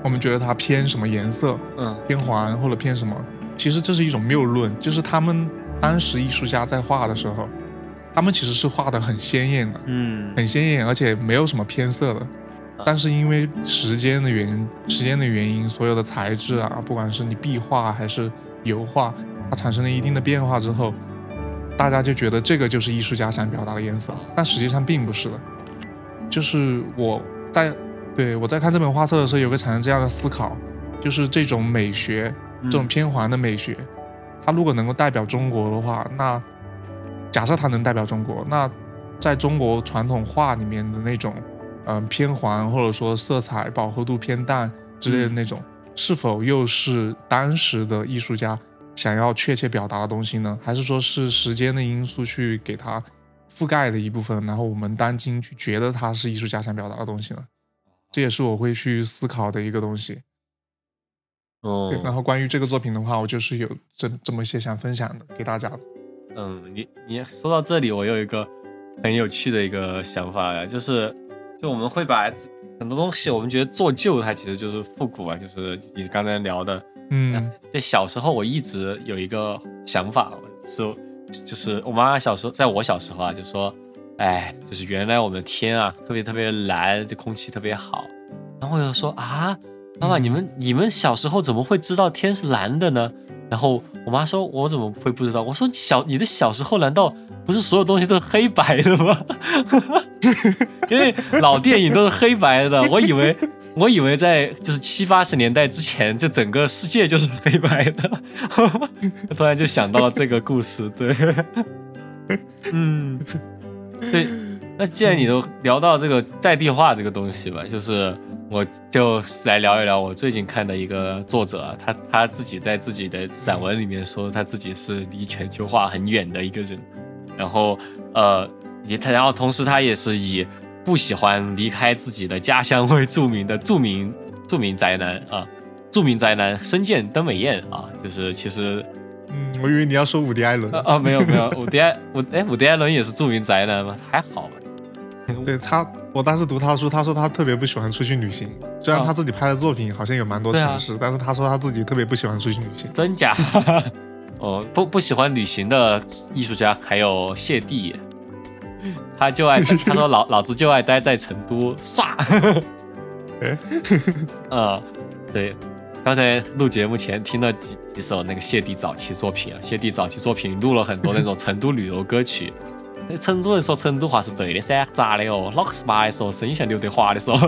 我们觉得它偏什么颜色，嗯偏黄或者偏什么，其实这是一种谬论，就是他们当时艺术家在画的时候，他们其实是画的很鲜艳的，嗯很鲜艳，而且没有什么偏色的。但是因为时间的原因，时间的原因，所有的材质啊，不管是你壁画还是油画，它产生了一定的变化之后，大家就觉得这个就是艺术家想表达的颜色，但实际上并不是的。就是我在对我在看这本画册的时候，有个产生这样的思考，就是这种美学，这种偏黄的美学，它如果能够代表中国的话，那假设它能代表中国，那在中国传统画里面的那种，嗯、偏黄或者说色彩饱和度偏淡之类的那种，是否又是当时的艺术家想要确切表达的东西呢？还是说是时间的因素去给它覆盖的一部分，然后我们当今去觉得它是艺术家想表达的东西呢？这也是我会去思考的一个东西。哦对，然后关于这个作品的话，我就是有这这么一些想分享的给大家的。嗯，你你说到这里，我有一个很有趣的一个想法呀，就是就我们会把很多东西，我们觉得做旧，它其实就是复古啊，就是你刚才聊的。嗯在小时候，我一直有一个想法，是就是我妈妈小时候，在我小时候啊，就说，哎，就是原来我们的天啊，特别特别蓝，这空气特别好。然后我就说啊，妈妈，嗯你们你们小时候怎么会知道天是蓝的呢？然后我妈说：“我怎么会不知道？”我说：“小你的小时候难道不是所有东西都是黑白的吗？[LAUGHS] 因为老电影都是黑白的，我以为我以为在就是七八十年代之前，这整个世界就是黑白的。[LAUGHS] 突然就想到了这个故事，对，[LAUGHS] 嗯，对。那既然你都聊到这个在地化这个东西吧，就是我就来聊一聊我最近看的一个作者啊，他他自己在自己的散文里面说他自己是离全球化很远的一个人，然后呃，也他然后同时他也是以不喜欢离开自己的家乡为著名的著名著名宅男啊，著名宅男深见登美彦啊，就是其实。嗯，我以为你要说伍迪·艾伦。哦，没有没有，伍迪·艾伍哎，伍迪·艾伦也是著名宅男吗？还好吧。[LAUGHS] 对他，我当时读他的书，他说他特别不喜欢出去旅行。虽然他自己拍的作品好像有蛮多城市，但是他说他自己特别不喜欢出去旅行。真假？[LAUGHS] 哦，不不喜欢旅行的艺术家还有谢帝，他就爱 [LAUGHS] 他说老老子就爱待在成都，唰。哎，嗯，对。刚才录节目前听了几几首那个谢帝早期作品啊，谢帝早期作品录了很多那种成都旅游歌曲。成都人说成都话是对的噻，咋的哦？哪个是妈的说声音像刘德华的说？[LAUGHS]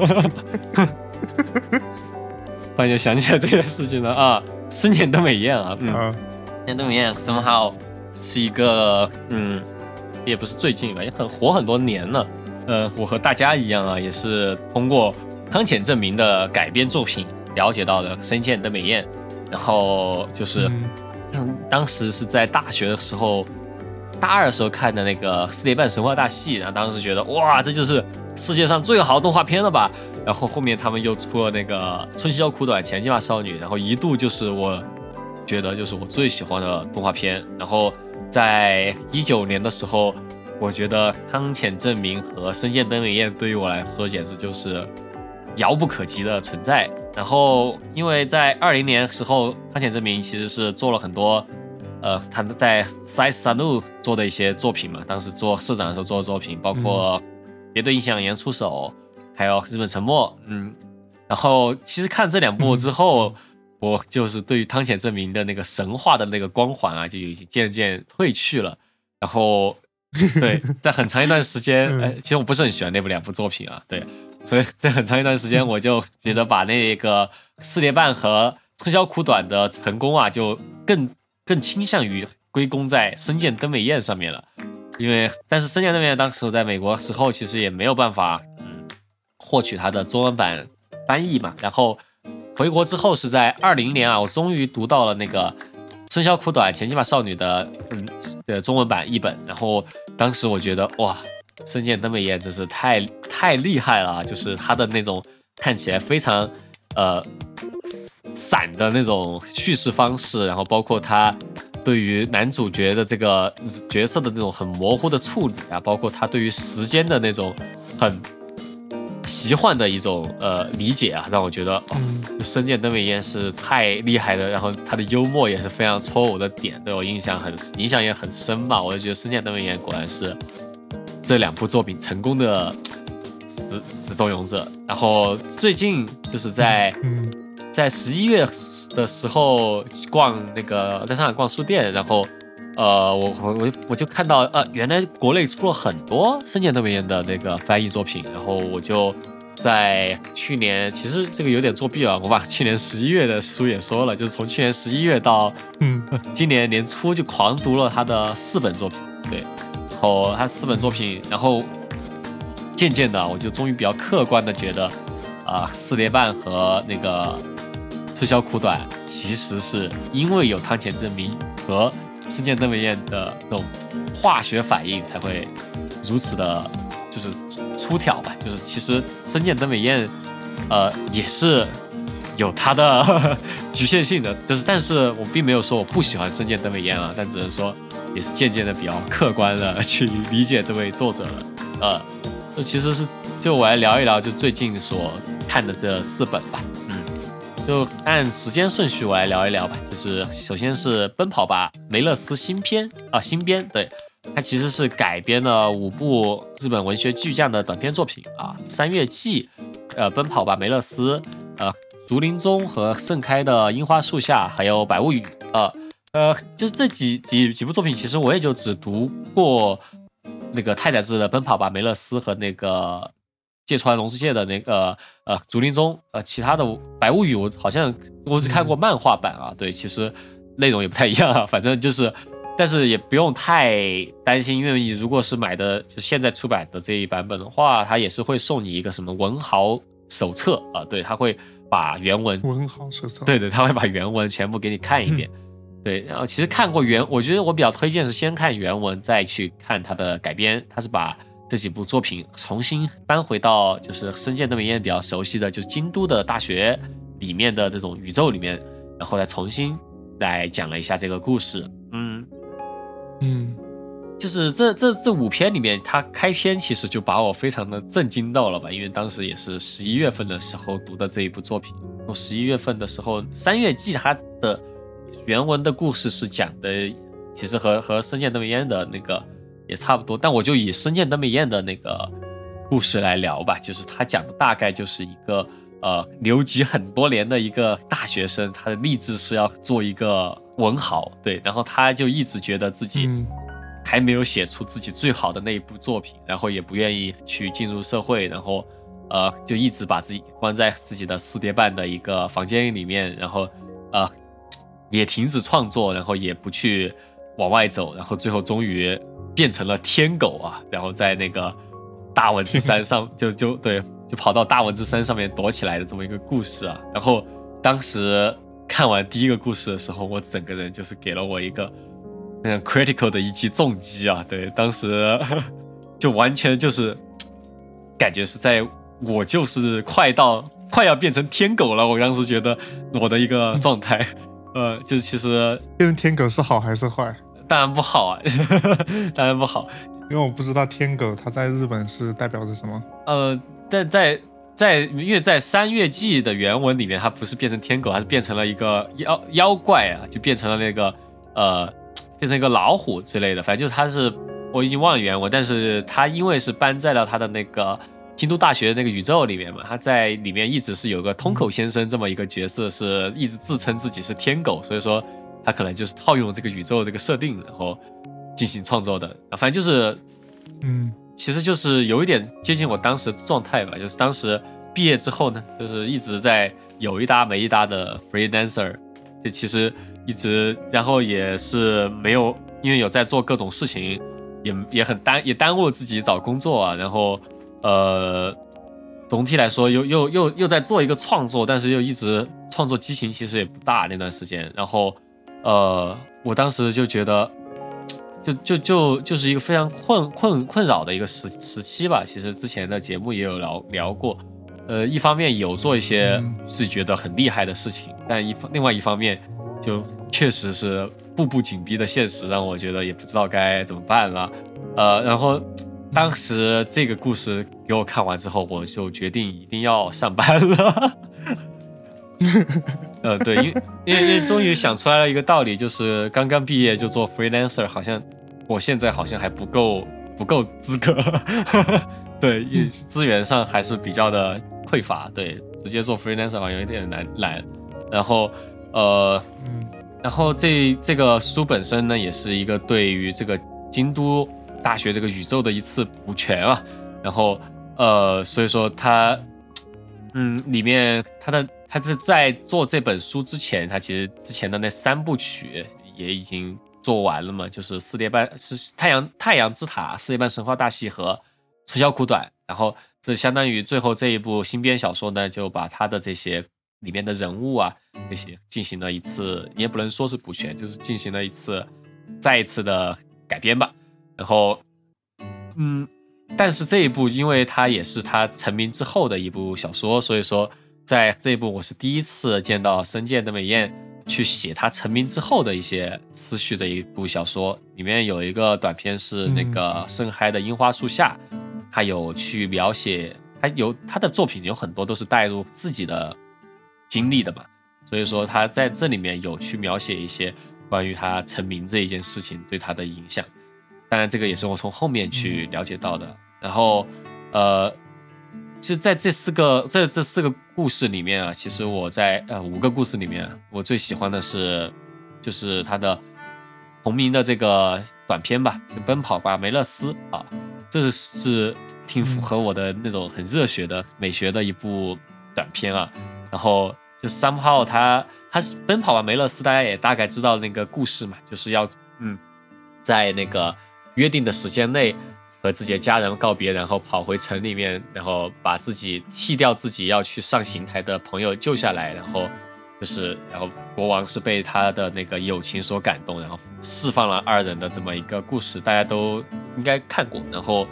突然就想起来这件事情了啊！思念都没演啊，嗯，思念都没演，什么好？是一个嗯，也不是最近吧，也很火很多年了。嗯，我和大家一样啊，也是通过汤浅证明的改编作品。了解到的深见的美艳，然后就是当时是在大学的时候，大二时候看的那个四点半神话大戏，然后当时觉得哇，这就是世界上最好的动画片了吧？然后后面他们又出了那个春宵苦短前进吧少女，然后一度就是我觉得就是我最喜欢的动画片。然后在一九年的时候，我觉得汤浅证明和深见登美彦对于我来说简直就是遥不可及的存在。然后，因为在二零年时候，汤浅证明其实是做了很多，呃，他在 Size Sanu 做的一些作品嘛。当时做社长的时候做的作品，包括别对印象言出手，还有日本沉默，嗯。然后，其实看这两部之后，我就是对于汤浅证明的那个神话的那个光环啊，就已经渐渐褪去了。然后，[LAUGHS] 对，在很长一段时间，哎，其实我不是很喜欢那部两部作品啊，对。所以在很长一段时间，我就觉得把那个四叠半和春宵苦短的成功啊，就更更倾向于归功在深见登美彦上面了。因为，但是深见登美彦当时我在美国时候，其实也没有办法，嗯，获取他的中文版翻译嘛。然后回国之后是在二零年啊，我终于读到了那个春宵苦短前进吧少女的嗯的中文版译本。然后当时我觉得哇。深见登美彦真是太太厉害了，就是他的那种看起来非常呃散的那种叙事方式，然后包括他对于男主角的这个角色的那种很模糊的处理啊，包括他对于时间的那种很奇幻的一种呃理解啊，让我觉得哦，就深见登美彦是太厉害的，然后他的幽默也是非常戳我的点，对我印象很影响也很深吧，我就觉得深见登美彦果然是。这两部作品成功的始始作俑者，然后最近就是在在十一月的时候逛那个在上海逛书店，然后呃我我我我就看到呃原来国内出了很多深见登美彦的那个翻译作品，然后我就在去年其实这个有点作弊啊，我把去年十一月的书也说了，就是从去年十一月到嗯。[LAUGHS] 今年年初就狂读了他的四本作品，对。然后他四本作品，然后渐渐的，我就终于比较客观的觉得，啊，四叠半和那个春宵苦短，其实是因为有汤浅证明和深见灯美彦的这种化学反应，才会如此的，就是出挑吧。就是其实深见灯美彦，呃，也是有他的局限性的。就是，但是我并没有说我不喜欢深见灯美彦啊，但只能说。也是渐渐的比较客观的去理解这位作者了，呃，就其实是就我来聊一聊就最近所看的这四本吧，嗯，就按时间顺序我来聊一聊吧，就是首先是《奔跑吧梅勒斯》新篇啊新编，对，它其实是改编了五部日本文学巨匠的短篇作品啊，《三月季》，呃，《奔跑吧梅勒斯》，呃，《竹林中》和《盛开的樱花树下》，还有《百物语》呃。呃，就是这几几几部作品，其实我也就只读过那个太宰治的《奔跑吧梅勒斯》和那个芥川龙之介的那个呃《竹林中》，呃，其他的《白物语》我好像我只看过漫画版啊。对，其实内容也不太一样啊。反正就是但是也不用太担心，因为你如果是买的就现在出版的这一版本的话，它也是会送你一个什么文豪手册啊，对，他会把原文文豪手册，对对，他会把原文全部给你看一遍。对，然后其实看过原，我觉得我比较推荐是先看原文，再去看它的改编。他是把这几部作品重新搬回到就是深见登美彦比较熟悉的就是京都的大学里面的这种宇宙里面，然后再重新来讲了一下这个故事。嗯嗯，就是这这这五篇里面，它开篇其实就把我非常的震惊到了吧，因为当时也是十一月份的时候读的这一部作品。从十一月份的时候，三月季它的。原文的故事是讲的，其实和和深见登美彦的那个也差不多，但我就以深见登美彦的那个故事来聊吧。就是他讲的大概就是一个呃留级很多年的一个大学生，他的立志是要做一个文豪，对，然后他就一直觉得自己还没有写出自己最好的那一部作品，然后也不愿意去进入社会，然后呃就一直把自己关在自己的四叠半的一个房间里面，然后呃。也停止创作，然后也不去往外走，然后最后终于变成了天狗啊！然后在那个大文之山上，[LAUGHS] 就就对，就跑到大文之山上面躲起来的这么一个故事啊！然后当时看完第一个故事的时候，我整个人就是给了我一个那样 critical 的一击重击啊！对，当时 [LAUGHS] 就完全就是感觉是在我就是快到快要变成天狗了，我当时觉得我的一个状态。呃，就是其实变成天狗是好还是坏？当然不好啊，[LAUGHS] 当然不好，因为我不知道天狗它在日本是代表着什么。呃，在在在，因为在三月季的原文里面，它不是变成天狗，它是变成了一个妖妖怪啊，就变成了那个呃，变成一个老虎之类的。反正就是它是，我已经忘了原文，但是它因为是搬在了它的那个。京都大学那个宇宙里面嘛，他在里面一直是有个通口先生这么一个角色，是一直自称自己是天狗，所以说他可能就是套用这个宇宙这个设定，然后进行创作的。反正就是，嗯，其实就是有一点接近我当时状态吧，就是当时毕业之后呢，就是一直在有一搭没一搭的 freelancer，这其实一直，然后也是没有，因为有在做各种事情，也也很耽也耽误了自己找工作啊，然后。呃，总体来说，又又又又在做一个创作，但是又一直创作激情其实也不大那段时间。然后，呃，我当时就觉得，就就就就是一个非常困困困扰的一个时时期吧。其实之前的节目也有聊聊过。呃，一方面有做一些自己觉得很厉害的事情，但一方另外一方面，就确实是步步紧逼的现实，让我觉得也不知道该怎么办了。呃，然后。当时这个故事给我看完之后，我就决定一定要上班了。[LAUGHS] 呃，对，因为因为因为终于想出来了一个道理，就是刚刚毕业就做 freelancer，好像我现在好像还不够不够资格。[LAUGHS] 对，资源上还是比较的匮乏。对，直接做 freelancer 好像有点难难。然后呃，然后这这个书本身呢，也是一个对于这个京都。大学这个宇宙的一次补全啊，然后呃，所以说他，嗯，里面他的他是在做这本书之前，他其实之前的那三部曲也已经做完了嘛，就是四叠半是太阳太阳之塔、四叠半神话大戏和春宵苦短，然后这相当于最后这一部新编小说呢，就把他的这些里面的人物啊那些进行了一次，也不能说是补全，就是进行了一次再一次的改编吧。然后，嗯，但是这一部，因为它也是他成名之后的一部小说，所以说在这一部我是第一次见到深见的美彦去写他成名之后的一些思绪的一部小说。里面有一个短片是那个盛开的樱花树下，他有去描写，他有他的作品有很多都是带入自己的经历的嘛，所以说他在这里面有去描写一些关于他成名这一件事情对他的影响。当然，这个也是我从后面去了解到的。然后，呃，其实在这四个这这四个故事里面啊，其实我在呃五个故事里面，我最喜欢的是就是他的同名的这个短片吧，就《奔跑吧梅勒斯》啊，这是挺符合我的那种很热血的美学的一部短片啊。然后就 somehow 他他是《奔跑吧梅勒斯》，大家也大概知道那个故事嘛，就是要嗯。在那个约定的时间内和自己的家人告别，然后跑回城里面，然后把自己弃掉自己要去上刑台的朋友救下来，然后就是然后国王是被他的那个友情所感动，然后释放了二人的这么一个故事，大家都应该看过。然后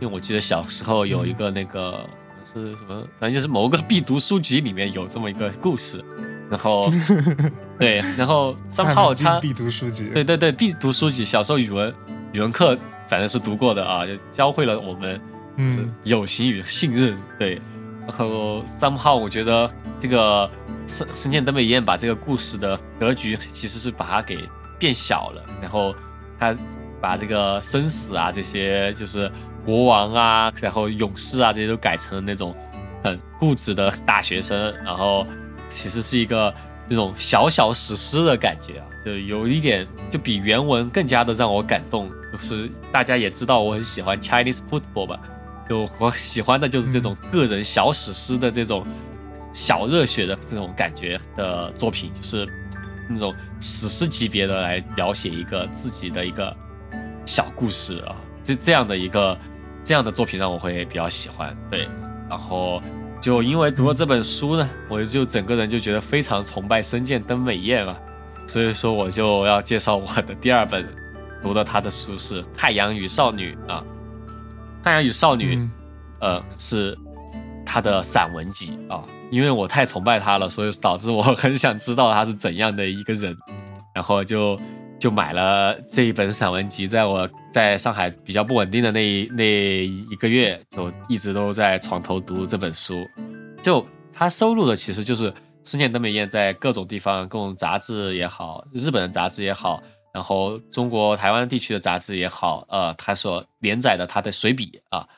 因为我记得小时候有一个那个是什么，反正就是某个必读书籍里面有这么一个故事。然后，[LAUGHS] 对，然后三炮他 [LAUGHS] 必读书籍，对对对，必读书籍。小时候语文语文课反正是读过的啊，就教会了我们嗯友情与信任。对，然后 somehow，我觉得这个深深见登美彦把这个故事的格局其实是把它给变小了，然后他把这个生死啊这些就是国王啊，然后勇士啊这些都改成了那种很固执的大学生，然后。其实是一个那种小小史诗的感觉啊，就有一点就比原文更加的让我感动。就是大家也知道我很喜欢 Chinese football 吧，就我喜欢的就是这种个人小史诗的这种小热血的这种感觉的作品，就是那种史诗级别的来描写一个自己的一个小故事啊，这这样的一个这样的作品让我会比较喜欢。对，然后。就因为读了这本书呢，我就整个人就觉得非常崇拜深见登美彦啊，所以说我就要介绍我的第二本读的他的书是《太阳与少女》啊，《太阳与少女》呃是他的散文集啊，因为我太崇拜他了，所以导致我很想知道他是怎样的一个人，然后就。就买了这一本散文集，在我在上海比较不稳定的那那一个月，就一直都在床头读这本书。就他收录的其实就是思念登美彦在各种地方、各种杂志也好，日本的杂志也好，然后中国台湾地区的杂志也好，呃，他所连载的他的随笔啊，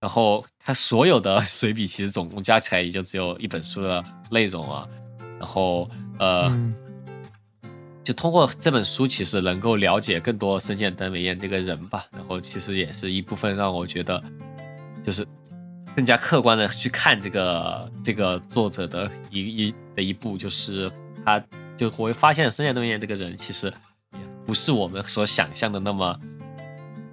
然后他所有的 [LAUGHS] 随笔其实总共加起来也就只有一本书的内容啊，然后呃。就通过这本书，其实能够了解更多深见登美彦这个人吧。然后其实也是一部分让我觉得，就是更加客观的去看这个这个作者的一一的一步，就是他就我会发现深见登美彦这个人其实也不是我们所想象的那么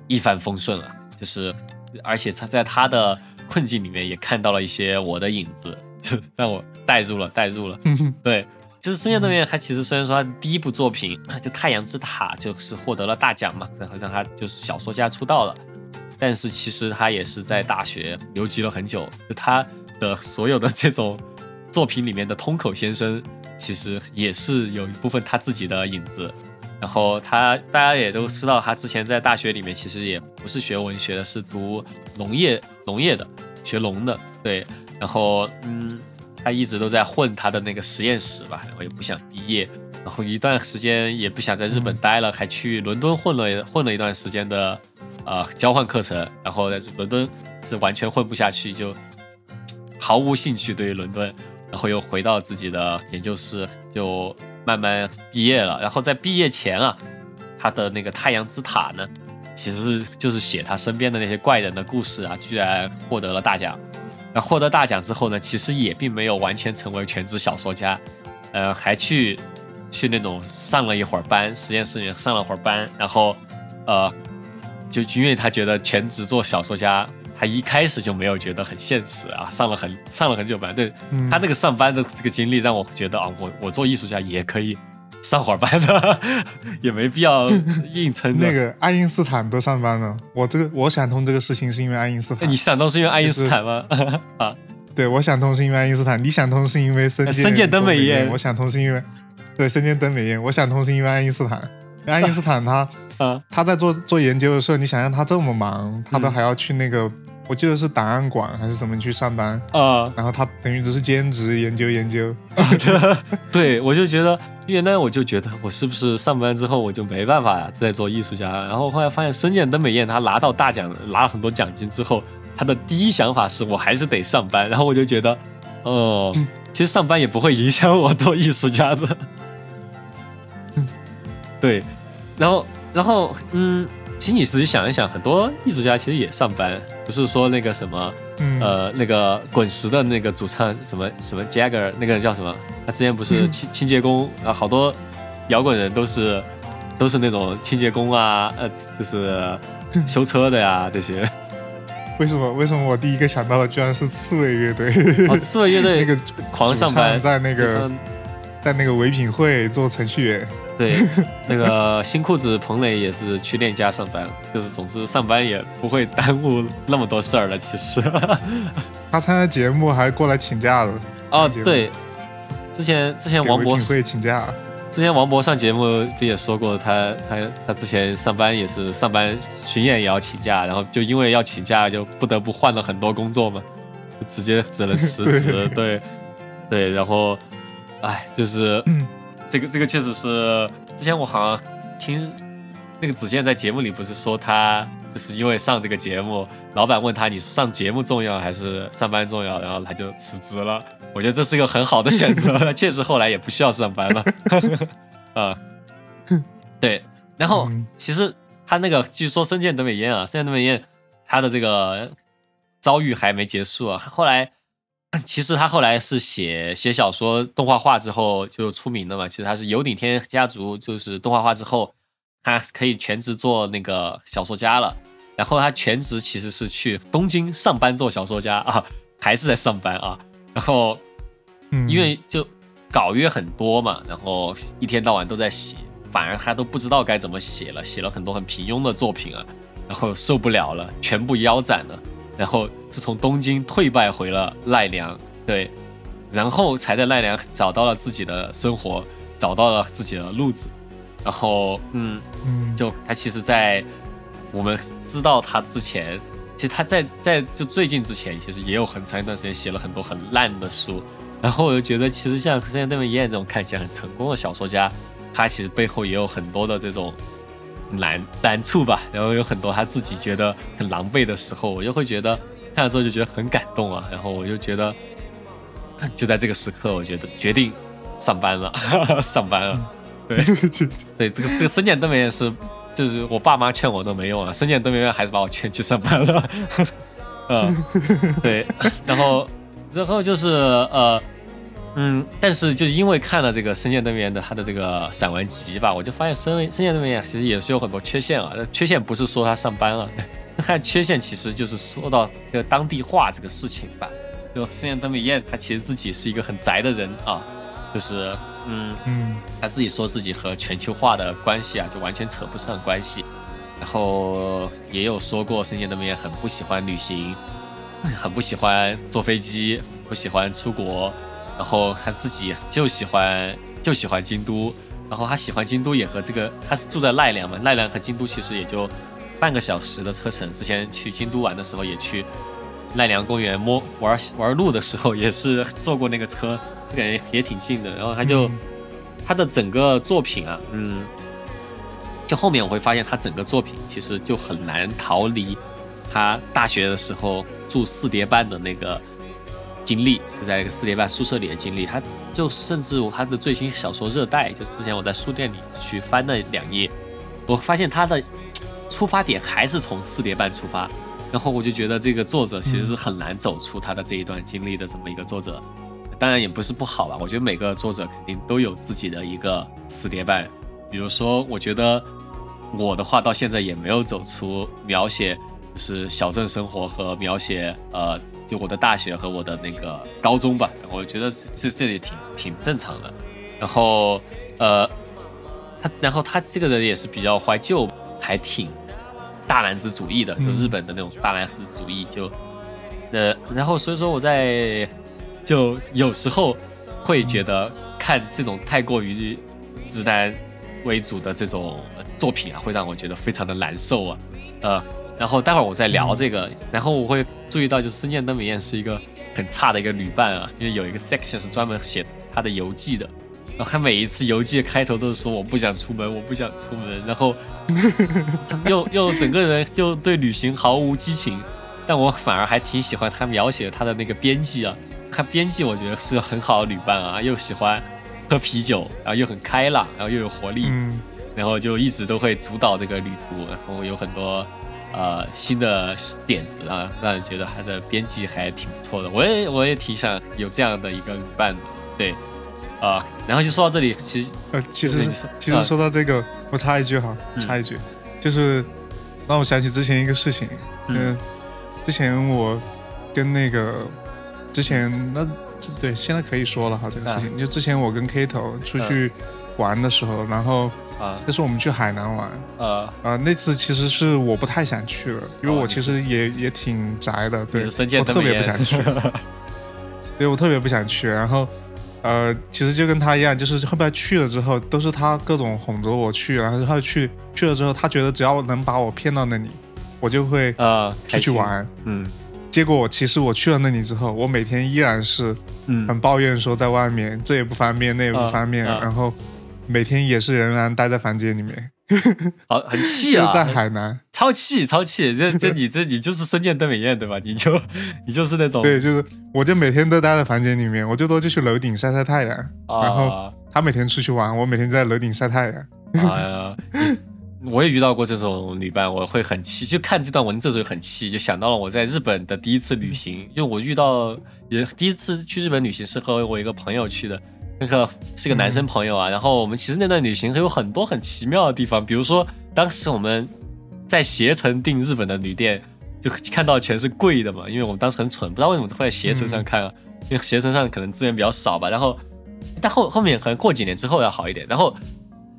一帆风顺了。就是而且他在他的困境里面也看到了一些我的影子，就 [LAUGHS] 让我带入了，带入了。对。就是深见登美彦，他其实虽然说他第一部作品 [CLEARS THROAT] 就《太阳之塔》就是获得了大奖嘛，然后让他就是小说家出道了，但是其实他也是在大学留级了很久。就他的所有的这种作品里面的通口先生，其实也是有一部分他自己的影子。然后他大家也都知道，他之前在大学里面其实也不是学文学的，是读农业农业的，学农的。对，然后嗯。他一直都在混他的那个实验室吧，然后也不想毕业，然后一段时间也不想在日本待了，还去伦敦混了混了一段时间的，呃，交换课程，然后在伦敦是完全混不下去，就毫无兴趣对于伦敦，然后又回到自己的研究室，就慢慢毕业了。然后在毕业前啊，他的那个《太阳之塔》呢，其实就是写他身边的那些怪人的故事啊，居然获得了大奖。那获得大奖之后呢，其实也并没有完全成为全职小说家，呃，还去去那种上了一会儿班，实验室里上了会儿班，然后呃，就因为他觉得全职做小说家，他一开始就没有觉得很现实啊，上了很上了很久班，对他那个上班的这个经历让我觉得啊，我我做艺术家也可以。上会儿班的 [LAUGHS] 也没必要硬撑。[LAUGHS] 那个爱因斯坦都上班了，我这个我想通这个事情是因为爱因斯坦。你想通是因为爱因斯坦吗？[LAUGHS] 啊，对，我想通是因为爱因斯坦。你想通是因为深深见登美彦。我想通是因为对深见登美彦。我想通是因为爱因斯坦。爱因斯坦他他在做做研究的时候，你想让他这么忙，他都还要去那个。我记得是档案馆还是什么去上班啊？然后他等于只是兼职研究研究。[LAUGHS] 对，对我就觉得原来我就觉得我是不是上班之后我就没办法再做艺术家？然后后来发现深见登美彦他拿到大奖，拿了很多奖金之后，他的第一想法是我还是得上班。然后我就觉得，哦，其实上班也不会影响我做艺术家的。对，然后，然后，嗯。其实你仔细想一想，很多艺术家其实也上班，不是说那个什么，呃，那个滚石的那个主唱什么什么 Jagger，那个叫什么？他之前不是清清洁工啊，好多摇滚人都是都是那种清洁工啊，呃，就是修车的呀这些。为什么？为什么我第一个想到的居然是刺猬乐队？哦，刺猬乐队 [LAUGHS] 那个狂上班，在那个在那个唯品会做程序员。对，[LAUGHS] 那个新裤子彭磊也是去链家上班了，就是总之上班也不会耽误那么多事儿了。其实 [LAUGHS] 他参加节目还过来请假了。哦，对，之前之前王博会请假。之前王博上节目不也说过，他他他之前上班也是上班巡演也要请假，然后就因为要请假，就不得不换了很多工作嘛，直接只能辞 [LAUGHS] 职。对对，然后，哎，就是。这个这个确实是，之前我好像听那个子健在节目里不是说他就是因为上这个节目，老板问他你上节目重要还是上班重要，然后他就辞职了。我觉得这是一个很好的选择，[LAUGHS] 确实后来也不需要上班了。啊，[LAUGHS] 对，然后其实他那个据说深见德美彦啊，深见德美彦他的这个遭遇还没结束啊，后来。其实他后来是写写小说动画化之后就出名了嘛。其实他是有顶天家族，就是动画化之后，他可以全职做那个小说家了。然后他全职其实是去东京上班做小说家啊，还是在上班啊。然后，因为就稿约很多嘛，然后一天到晚都在写，反而他都不知道该怎么写了，写了很多很平庸的作品啊，然后受不了了，全部腰斩了。然后是从东京退败回了奈良，对，然后才在奈良找到了自己的生活，找到了自己的路子。然后，嗯嗯，就他其实，在我们知道他之前，其实他在在就最近之前，其实也有很长一段时间写了很多很烂的书。然后我就觉得，其实像像那么燕这种看起来很成功的小说家，他其实背后也有很多的这种。难难处吧，然后有很多他自己觉得很狼狈的时候，我就会觉得看了之后就觉得很感动啊，然后我就觉得就在这个时刻，我觉得决定上班了，[LAUGHS] 上班了，对 [LAUGHS] 对，这个这个深见登美院是，就是我爸妈劝我都没用啊，深见登美院还是把我劝去上班了，[LAUGHS] 嗯，对，然后然后就是呃。嗯，但是就因为看了这个深见对面的他的这个散文集吧，我就发现深深见对面其实也是有很多缺陷啊。缺陷不是说他上班啊，[LAUGHS] 看缺陷其实就是说到这个当地化这个事情吧。就深见登美彦他其实自己是一个很宅的人啊，就是嗯嗯，他自己说自己和全球化的关系啊，就完全扯不上关系。然后也有说过深见登美彦很不喜欢旅行，很不喜欢坐飞机，不喜欢出国。然后他自己就喜欢就喜欢京都，然后他喜欢京都也和这个他是住在奈良嘛，奈良和京都其实也就半个小时的车程。之前去京都玩的时候也去奈良公园摸玩玩路的时候也是坐过那个车，就感觉也挺近的。然后他就他的整个作品啊，嗯，就后面我会发现他整个作品其实就很难逃离他大学的时候住四叠半的那个。经历就在一个四点半宿舍里的经历，他就甚至他的最新小说《热带》，就是之前我在书店里去翻了两页，我发现他的出发点还是从四点半出发，然后我就觉得这个作者其实是很难走出他的这一段经历的这么一个作者，当然也不是不好吧，我觉得每个作者肯定都有自己的一个四点半，比如说我觉得我的话到现在也没有走出描写就是小镇生活和描写呃。就我的大学和我的那个高中吧，我觉得这这也挺挺正常的。然后，呃，他然后他这个人也是比较怀旧，还挺大男子主义的，就日本的那种大男子主义。就，呃，然后所以说我在就有时候会觉得看这种太过于直男为主的这种作品啊，会让我觉得非常的难受啊，呃。然后待会儿我再聊这个，然后我会注意到，就是深见登美彦是一个很差的一个旅伴啊，因为有一个 section 是专门写他的游记的，然后他每一次游记的开头都是说我不想出门，我不想出门，然后 [LAUGHS] 又又整个人就对旅行毫无激情，但我反而还挺喜欢他描写他的那个编辑啊，他编辑我觉得是个很好的旅伴啊，又喜欢喝啤酒，然后又很开朗，然后又有活力，然后就一直都会主导这个旅途，然后有很多。呃，新的点子啊，让人觉得他的编辑还挺不错的。我也我也挺想有这样的一个伴的，对，啊，然后就说到这里，其实呃，其实其实说到这个，我插一句哈，嗯。插一句，就是让我想起之前一个事情，嗯嗯，之前我跟那个之前那对现在可以说了哈这个事情，就之前我跟 K 头出去玩的时候，然后啊。那是我们去海南玩，呃，啊、那次其实是我不太想去了，因为我其实也、也挺宅的，对，我特别不想去，[LAUGHS] [LAUGHS] 对我特别不想去，然后。呃，其实就跟他一样，就是后边去了之后，都是他各种哄着我去，然后他去去了之后，他觉得只要能把我骗到那里，我就会呃，出，去玩。嗯。结果其实我去了那里之后，我每天依然是嗯。很抱怨说在外面这也不方便，那也不啊方便，啊。然后每天也是仍然待在房间里面，好 [LAUGHS] 很气啊，就在海南。超气超气，这这你这你就是深见邓美艳对吧？你就你就是那种对，就是我就每天都待在房间里面，我最多就去楼顶晒晒太阳。然后啊他每天出去玩，我每天在楼顶晒太阳。哎呀，[LAUGHS] 我也遇到过这种旅伴，我会很气，就看这段文字的时候很气，就想到了我在日本的第一次旅行，因为我遇到也第一次去日本旅行是和我一个朋友去的，那个是个男生朋友啊，然后我们其实那段旅行还有很多很奇妙的地方，比如说当时我们在携程订日本的旅店，就看到全是贵的嘛，因为我们当时很蠢，不知道为什么会在携程上看啊，因为携程上可能资源比较少吧，然后但后后面可能过几年之后要好一点，然后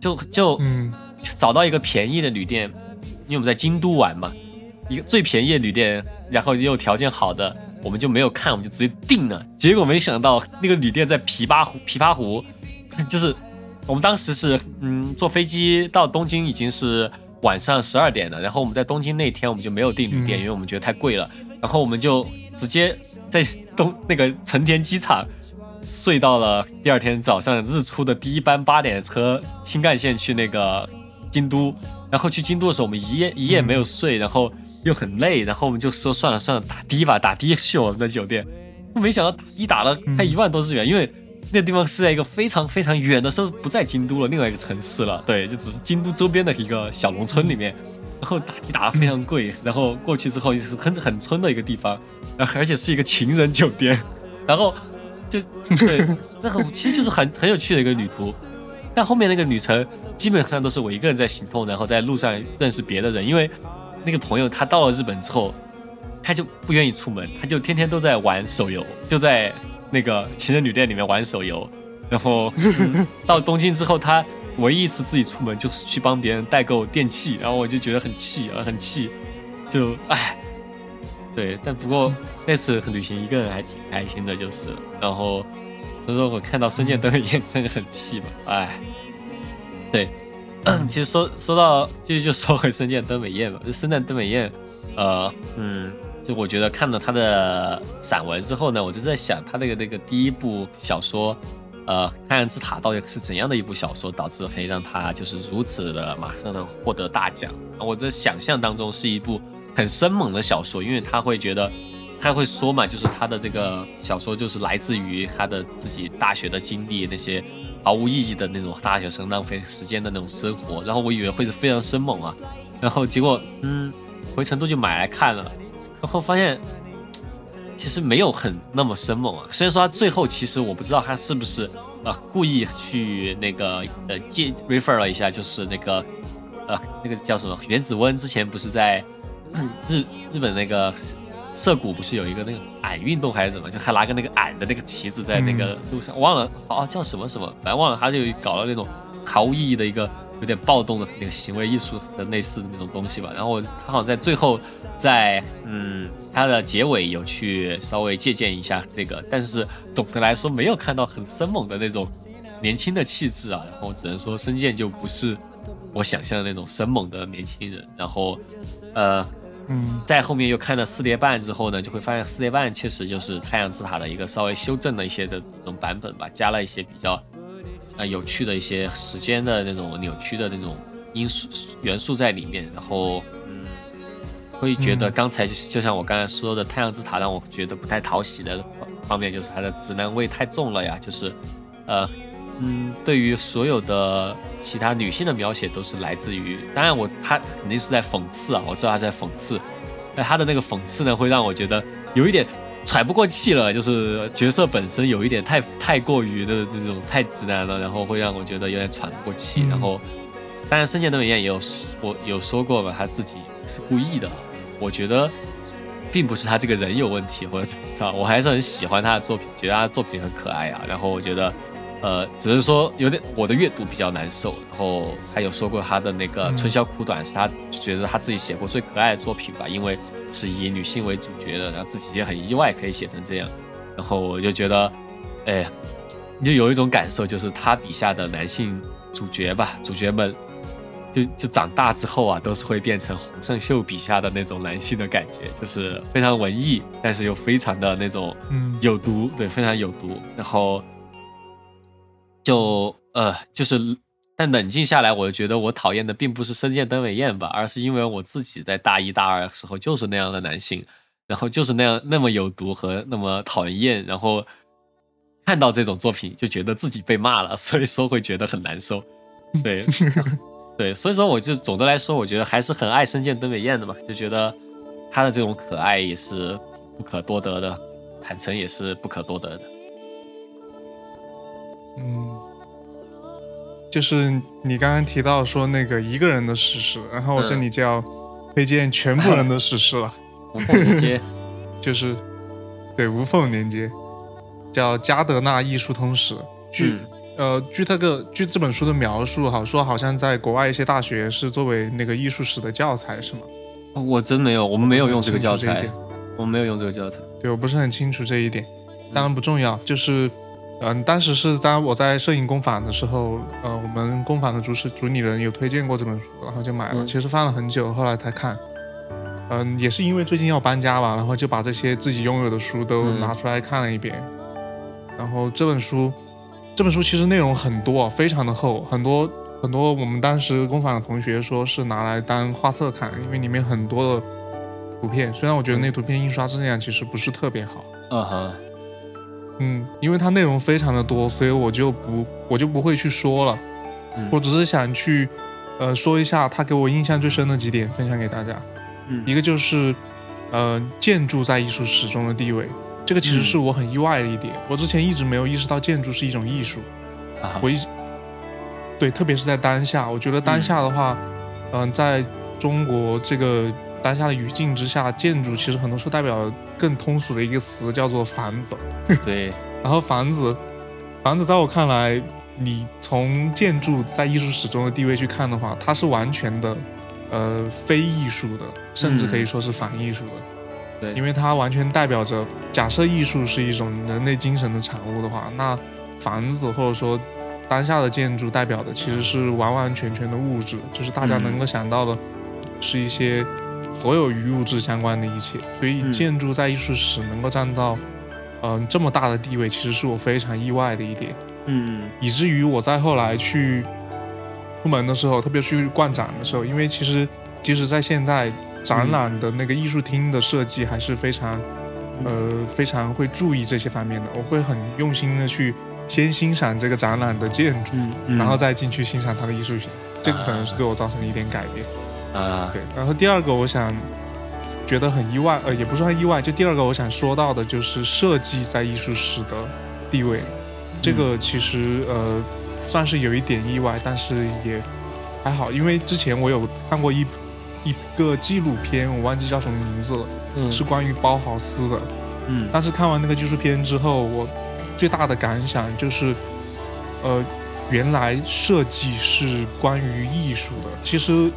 就就嗯。找到一个便宜的旅店，因为我们在京都玩嘛，一个最便宜的旅店，然后也有条件好的，我们就没有看，我们就直接订了。结果没想到那个旅店在琵琶湖，琵琶湖，[LAUGHS] 就是我们当时是嗯坐飞机到东京已经是晚上十二点了，然后我们在东京那天我们就没有订旅店，嗯因为我们觉得太贵了，然后我们就直接在东那个成田机场。睡到了第二天早上日出的第一班八点的车，新干线去那个京都，然后去京都的时候，我们一夜一夜没有睡，然后又很累，然后我们就说算了算了，打的吧，打的去我们的酒店。没想到打的打了快一万多日元，因为那个地方是在一个非常非常远的时候，不在京都了，另外一个城市了，对，就只是京都周边的一个小农村里面。然后打的打的非常贵，然后过去之后就是很很村的一个地方，然后而且是一个情人酒店，然后就对，这个其实就是很很有趣的一个旅途。但后面那个旅程基本上都是我一个人在行动，然后在路上认识别的人，因为那个朋友他到了日本之后，他就不愿意出门，他就天天都在玩手游，就在那个情人旅店里面玩手游。然后、[LAUGHS] 嗯到东京之后，他唯一一次自己出门就是去帮别人代购电器，然后我就觉得很气啊，很气，就唉。对，但不过那次旅行一个人还挺开心的，就是，然后所以说我看到深见登美彦真的很气嘛，唉，对，[CLEARS THROAT] 其实说说到就就说回深见登美彦吧，就 [LAUGHS] 深见登美彦，呃，嗯，就我觉得看了他的散文之后呢，我就在想他那个那个第一部小说，呃，《太阳之塔》到底是怎样的一部小说，导致可以让他就是如此的马上的获得大奖？我的想象当中是一部很生猛的小说，因为他会觉得。他会说嘛，就是他的这个小说就是来自于他的自己大学的经历，那些毫无意义的那种大学生浪费时间的那种生活。然后我以为会是非常生猛啊，然后结果嗯，回成都就买来看了，然后发现其实没有很那么生猛啊。虽然说他最后其实我不知道他是不是呃故意去那个呃借 refer 了一下，就是那个呃那个叫什么原子温之前不是在日日本那个。涩谷不是有一个那个矮运动还是怎么，就还拿个那个矮的那个旗子在那个路上，忘了哦叫什么什么，反正忘了，他就搞了那种毫无意义的一个有点暴动的那个行为艺术的类似的那种东西吧。然后他好像在最后在嗯他的结尾有去稍微借鉴一下这个，但是总的来说没有看到很生猛的那种年轻的气质啊。然后只能说深见就不是我想象的那种生猛的年轻人。然后呃。嗯，在后面又看了四叠半之后呢，就会发现四叠半确实就是《太阳之塔》的一个稍微修正了一些的这种版本吧，加了一些比较呃有趣的一些时间的那种扭曲的那种因素元素在里面，然后嗯，会觉得刚才就就像我刚才说的，《太阳之塔》让我觉得不太讨喜的方面就是它的直男味太重了呀，就是呃嗯，对于所有的其他女性的描写都是来自于，当然我他肯定是在讽刺啊，我知道他在讽刺，但他的那个讽刺呢，会让我觉得有一点喘不过气了，就是角色本身有一点太太过于的那种太直男了，然后会让我觉得有点喘不过气，然后当然，深见登美彦也有我有说过吧，他自己是故意的。我觉得并不是他这个人有问题，或者怎么着，我还是很喜欢他的作品，觉得他的作品很可爱啊。然后我觉得，呃，只是说有点我的阅读比较难受。然后还有说过他的那个《春宵苦短》是他觉得他自己写过最可爱的作品吧，因为是以女性为主角的，然后自己也很意外可以写成这样。然后我就觉得，哎，就有一种感受，就是他笔下的男性主角吧，主角们。就 [LAUGHS] 就长大之后啊，都是会变成洪胜秀笔下的那种男性的感觉，就是非常文艺，但是又非常的那种有毒，对，非常有毒。然后就呃，就是但冷静下来，我觉得我讨厌的并不是深见登美彦吧，而是因为我自己在大一大二的时候就是那样的男性，然后就是那样那么有毒和那么讨人厌，然后看到这种作品就觉得自己被骂了，所以说会觉得很难受，对。[LAUGHS] 对，所以说我就总的来说，我觉得还是很爱深见登美彦的嘛，就觉得他的这种可爱也是不可多得的，坦诚也是不可多得的。嗯，就是你刚刚提到说那个一个人的史诗，然后我这里就要推荐全部人的史诗了，无缝连接，[LAUGHS] 就是对无缝连接，叫《加德纳艺术通史》据。呃，据这个据这本书的描述，哈，说好像在国外一些大学是作为那个艺术史的教材，是吗？我真没有，我们没有用这个教材，我们没有用这个教材。对我不是很清楚这一点，当然不重要。就是，嗯，当时是在我在摄影工坊的时候，呃，我们工坊的主持主理人有推荐过这本书，然后就买了。其实放了很久，后来才看。嗯，也是因为最近要搬家吧，然后就把这些自己拥有的书都拿出来看了一遍。然后这本书。这本书其实内容很多，非常的厚，很多很多。我们当时工坊的同学说是拿来当画册看，因为里面很多的图片。虽然我觉得那图片印刷质量其实不是特别好。嗯哼，嗯，因为它内容非常的多，所以我就不我就不会去说了。我只是想去呃说一下它给我印象最深的几点，分享给大家。嗯，一个就是呃建筑在艺术史中的地位。这个其实是我很意外的一点，我之前一直没有意识到建筑是一种艺术，啊我一对，特别是在当下，我觉得当下的话，嗯，在中国这个当下的语境之下，建筑其实很多时候代表更通俗的一个词叫做房子，[LAUGHS] 对，然后房子，房子在我看来，你从建筑在艺术史中的地位去看的话，它是完全的，呃，非艺术的，甚至可以说是反艺术的。对，因为它完全代表着，假设艺术是一种人类精神的产物的话，那房子或者说当下的建筑代表的其实是完完全全的物质，就是大家能够想到的，是一些所有与物质相关的一切。所以建筑在艺术史能够占到，嗯，这么大的地位，其实是我非常意外的一点。嗯，以至于我在后来去出门的时候，特别去逛展的时候，因为其实即使在现在。展览的那个艺术厅的设计还是非常，呃，非常会注意这些方面的。我会很用心的去先欣赏这个展览的建筑，然后再进去欣赏它的艺术品。这个可能是对我造成了一点改变。啊，对。然后第二个，我想觉得很意外，呃，也不算意外。就第二个，我想说到的就是设计在艺术史的地位。这个其实呃算是有一点意外，但是也还好，因为之前我有看过一。一个纪录片，我忘记叫什么名字了，嗯，是关于包豪斯的，嗯，但是看完那个纪录片之后，我最大的感想就是，呃，原来设计是关于艺术的。其实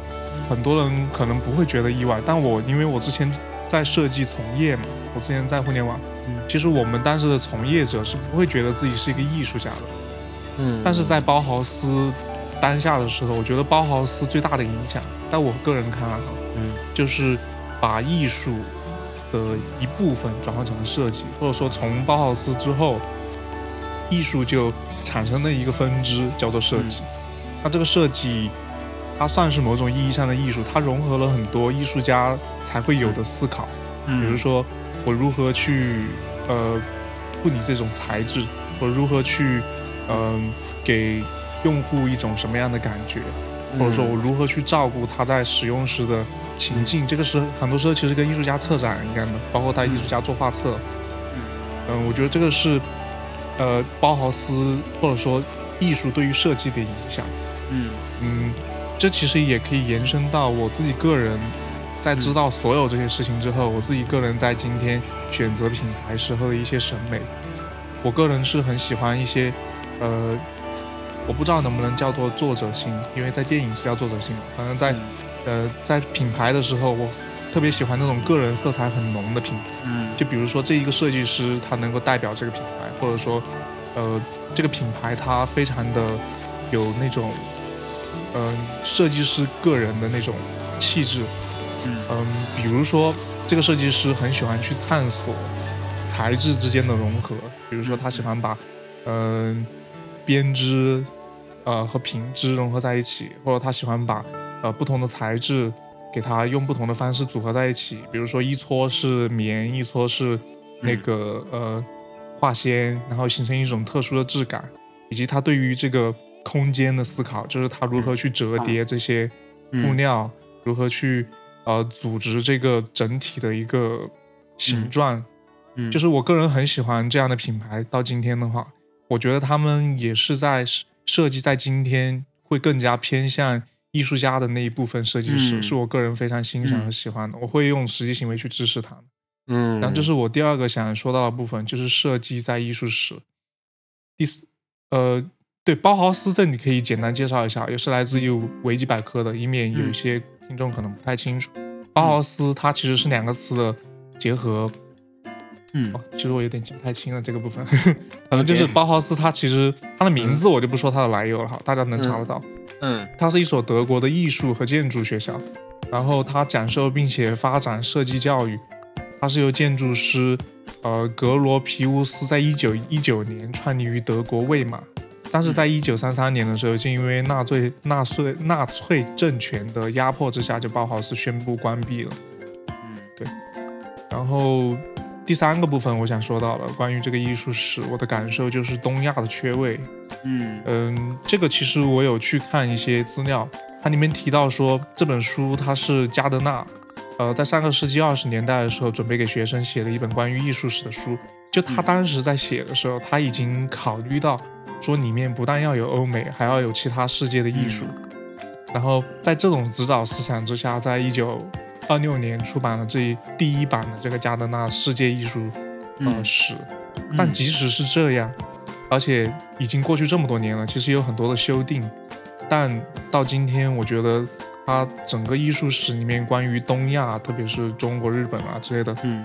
很多人可能不会觉得意外，但我因为我之前在设计从业嘛，我之前在互联网，嗯，其实我们当时的从业者是不会觉得自己是一个艺术家的，嗯，但是在包豪斯。当下的时候，我觉得包豪斯最大的影响，在我个人看来，哈，嗯，就是把艺术的一部分转换成了设计，或者说从包豪斯之后，艺术就产生了一个分支，叫做设计。那这个设计，它算是某种意义上的艺术，它融合了很多艺术家才会有的思考，比如说我如何去呃处理这种材质，我如何去嗯给。用户一种什么样的感觉，或者说我如何去照顾他在使用时的情境，这个是很多时候其实跟艺术家策展一样的，包括他艺术家做画册。嗯，我觉得这个是，呃，包豪斯或者说艺术对于设计的影响。嗯嗯，这其实也可以延伸到我自己个人，在知道所有这些事情之后，我自己个人在今天选择品牌时候的一些审美。我个人是很喜欢一些，呃，我不知道能不能叫做作者性，因为在电影是叫作者性，反正在，呃，在品牌的时候，我特别喜欢那种个人色彩很浓的品牌。嗯，就比如说这一个设计师，他能够代表这个品牌，或者说，呃，这个品牌它非常的有那种，嗯，设计师个人的那种气质。嗯嗯，比如说这个设计师很喜欢去探索。材质之间的融合，比如说他喜欢把，嗯，编织，呃和品质融合在一起，或者他喜欢把，呃不同的材质给它用不同的方式组合在一起，比如说一撮是棉，一撮是那个呃化纤，然后形成一种特殊的质感，以及他对于这个空间的思考，就是他如何去折叠这些布料，如何去呃组织这个整体的一个形状。嗯就是我个人很喜欢这样的品牌。到今天的话，我觉得他们也是在设计，在今天会更加偏向艺术家的那一部分设计师，是我个人非常欣赏和喜欢的。我会用实际行为去支持他们。嗯，然后这是我第二个想说到的部分，就是设计在艺术史。第四，呃，对，包豪斯这你可以简单介绍一下，也是来自于维基百科的，以免有一些听众可能不太清楚。包豪斯它其实是两个词的结合。嗯，哦其实我有点记不太清了这个部分，[LAUGHS] 反正就是包豪斯，它其实它的名字我就不说它的来由了哈，大家能查得到。嗯，它是一所德国的艺术和建筑学校，然后它讲授并且发展设计教育。它是由建筑师呃格罗皮乌斯在一九一九年创立于德国魏玛，但是在一九三三年的时候，就因为纳粹纳粹纳粹政权的压迫之下，就包豪斯宣布关闭了。嗯，对，然后。第三个部分，我想说到了关于这个艺术史，我的感受就是东亚的缺位。嗯嗯，这个其实我有去看一些资料，它里面提到说这本书它是加德纳，呃，在上个世纪二十年代的时候准备给学生写的一本关于艺术史的书。就他当时在写的时候，他已经考虑到说里面不但要有欧美，还要有其他世界的艺术。然后在这种指导思想之下，在一九。二六年出版了这一第一版的这个加德纳世界艺术呃史，但即使是这样，而且已经过去这么多年了，其实有很多的修订，但到今天，我觉得它整个艺术史里面关于东亚，特别是中国、日本啊之类的，嗯，